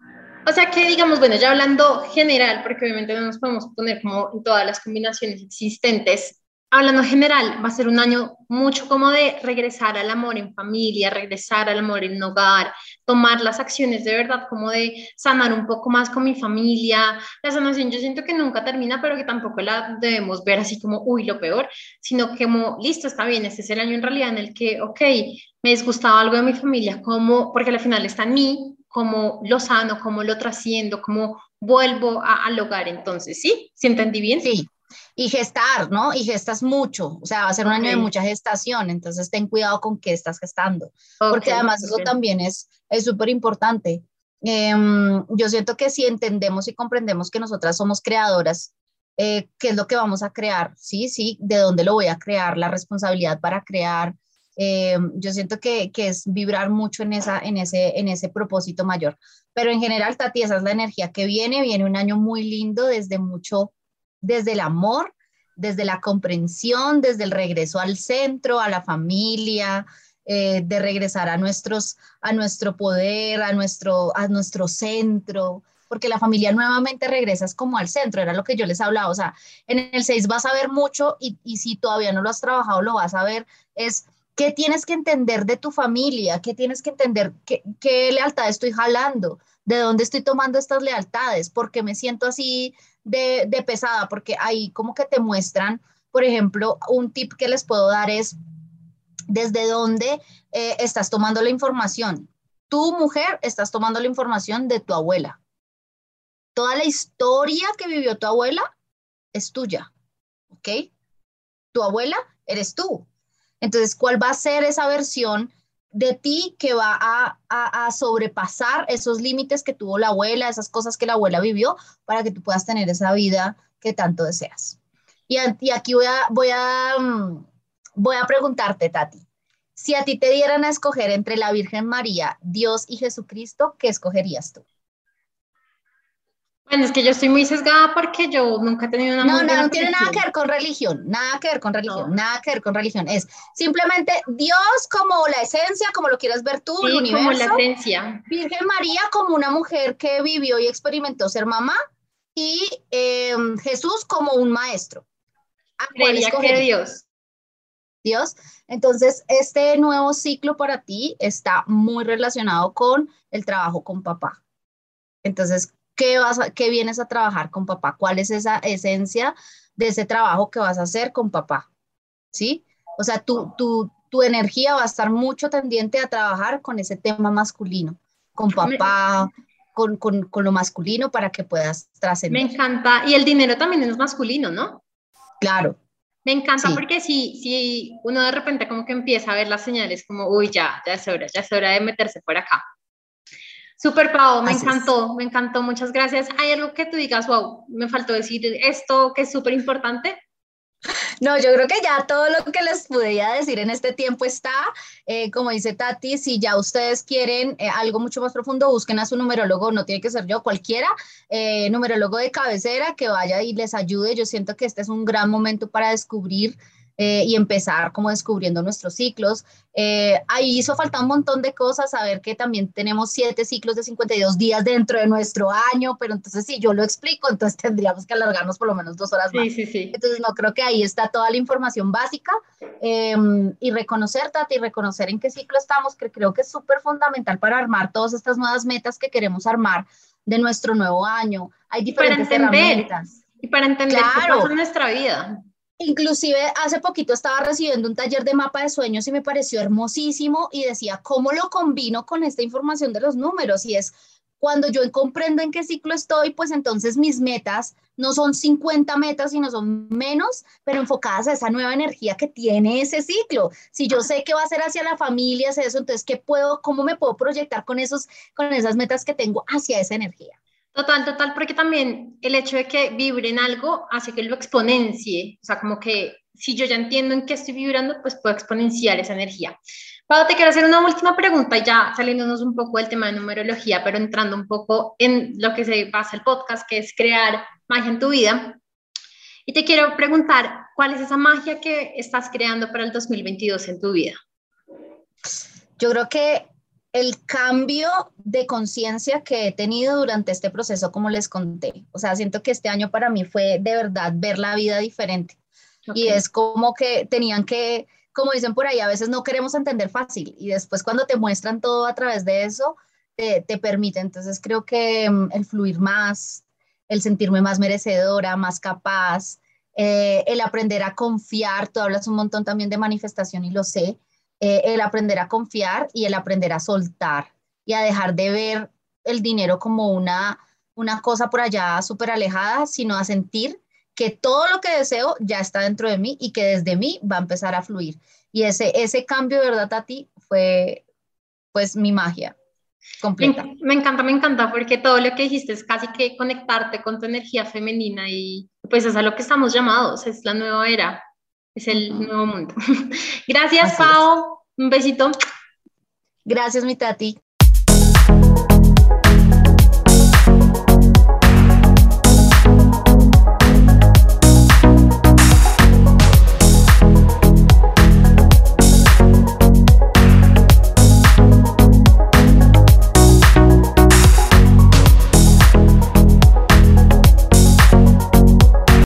O sea que, digamos, bueno, ya hablando general, porque obviamente no nos podemos poner como en todas las combinaciones existentes, hablando general, va a ser un año mucho como de regresar al amor en familia, regresar al amor en hogar, tomar las acciones de verdad, como de sanar un poco más con mi familia. La sanación yo siento que nunca termina, pero que tampoco la debemos ver así como, uy, lo peor, sino que como, listo, está bien, este es el año en realidad en el que, ok, me disgustaba algo de mi familia, como, porque al final está en mí, cómo lo sano, cómo lo trasciendo, cómo vuelvo a, al hogar. Entonces, ¿sí? ¿Sí entendí bien? Sí. Y gestar, ¿no? Y gestas mucho, o sea, va a ser un año de mucha gestación, entonces ten cuidado con qué estás gestando, porque además eso también es súper importante. Em, yo siento que si entendemos y comprendemos que nosotras somos creadoras, eh, ¿qué es lo que vamos a crear? Sí, sí, ¿de dónde lo voy a crear? La responsabilidad para crear, eh, yo siento que, que, es vibrar mucho en, esa, en, ese, en ese propósito mayor. Pero en general, Tati, esa es la energía que viene. Viene un año muy lindo desde mucho, desde el amor, desde la comprensión, desde el regreso al centro, a la familia, eh, de regresar a, nuestros, a nuestro poder, a nuestro, a nuestro centro, porque la familia nuevamente regresas como al centro, era lo que yo les hablaba, o sea, en el 6 vas a ver mucho y, y si todavía no lo has trabajado, lo vas a ver, es ¿Qué tienes que entender de tu familia? ¿Qué tienes que entender? ¿Qué, lealtad estoy jalando? ¿De dónde estoy tomando estas lealtades? ¿Por qué me siento así de, pesada? Porque ahí como que te muestran, por ejemplo, un tip que les puedo dar es desde dónde eh, estás tomando la información. Tu mujer estás tomando la información de tu abuela. Toda la historia que vivió tu abuela es tuya, ¿ok? Tu abuela eres tú. Entonces, ¿cuál va a ser esa versión de ti que va a, sobrepasar esos límites que tuvo la abuela, esas cosas que la abuela vivió, para que tú puedas tener esa vida que tanto deseas? Y, aquí voy a, voy, a, mm, voy a preguntarte, Tati, si a ti te dieran a escoger entre la Virgen María, Dios y Jesucristo, ¿qué escogerías tú? Bueno, es que yo estoy muy sesgada porque yo nunca he tenido una... No, no, no tiene nada que ver con religión, nada que ver con religión, nada que ver con religión. Es simplemente Dios como la esencia, como lo quieras ver tú, el universo. como la esencia. Virgen María como una mujer que vivió y experimentó ser mamá y em, Jesús como un maestro. Creería que Dios. Dios. Entonces, este nuevo ciclo para ti está muy relacionado con el trabajo con papá. Entonces, ¿qué, vas qué vienes a trabajar con papá? ¿Cuál es esa esencia de ese trabajo que vas a hacer con papá? ¿Sí? O sea, tu, tu, tu energía va a estar mucho tendiente a trabajar con ese tema masculino, con papá, con, con, con lo masculino para que puedas trascender. Me encanta. Y el dinero también es masculino, ¿no? Claro. Me encanta porque si, si uno de repente como que empieza a ver las señales como, uy, ya, ya es hora, ya es hora de meterse por acá. Super Pau, me encantó, me encantó, muchas gracias. ¿Hay algo que tú digas, wow, me faltó decir esto que es súper importante? No, yo creo que ya todo lo que les pudiera decir en este tiempo está, eh, como dice Tati, si ya ustedes quieren eh, algo mucho más profundo, busquen a su numerólogo, no tiene que ser yo, cualquiera, eh, numerólogo de cabecera que vaya y les ayude. Yo siento que este es un gran momento para descubrir eh, y empezar como descubriendo nuestros ciclos. Eh, ahí hizo falta un montón de cosas, saber que también tenemos siete ciclos de 52 días dentro de nuestro año, pero entonces si yo lo explico, entonces tendríamos que alargarnos por lo menos dos horas más. Sí, sí, Entonces no creo que ahí está toda la información básica em, y reconocer, Tati, y reconocer en qué ciclo estamos, que creo que es súper fundamental para armar todas estas nuevas metas que queremos armar de nuestro nuevo año. Hay diferentes para entender, herramientas. Y para entender claro. qué pasa en nuestra vida. Inclusive hace poquito estaba recibiendo un taller de mapa de sueños y me pareció hermosísimo y decía, ¿cómo lo combino con esta información de los números? Y es, cuando yo comprendo en qué ciclo estoy, pues entonces mis metas no son 50 metas, sino son menos, pero enfocadas a esa nueva energía que tiene ese ciclo. Si yo sé que va a ser hacia la familia, hacia eso, entonces, ¿qué puedo, cómo me puedo proyectar con, esos, con esas metas que tengo hacia esa energía? Total, total, porque también el hecho de que vibre en algo hace que lo exponencie, o sea, como que si yo ya entiendo en qué estoy vibrando, pues puedo exponenciar esa energía. Pablo, te quiero hacer una última pregunta, ya saliéndonos un poco del tema de numerología, pero entrando un poco en lo que se basa el podcast, que es crear magia en tu vida. Y te quiero preguntar, ¿cuál es esa magia que estás creando para el 2022 en tu vida? Yo creo que el cambio de conciencia que he tenido durante este proceso, como les conté. O sea, siento que este año para mí fue de verdad ver la vida diferente. Y es como que tenían que, como dicen por ahí, a veces no queremos entender fácil y después cuando te muestran todo a través de eso, te, te permite. Entonces creo que mm, el fluir más, el sentirme más merecedora, más capaz, eh, el aprender a confiar, tú hablas un montón también de manifestación y lo sé, eh, el aprender a confiar y el aprender a soltar y a dejar de ver el dinero como una, una cosa por allá súper alejada, sino a sentir que todo lo que deseo ya está dentro de mí y que desde mí va a empezar a fluir. Y ese, ese cambio de verdad a ti fue pues mi magia completa. Me, me, encanta, me encanta, porque todo lo que dijiste es casi que conectarte con tu energía femenina y pues es a lo que estamos llamados, es la nueva era es el nuevo mundo. Gracias, Pau. Un besito. Gracias, mi tati.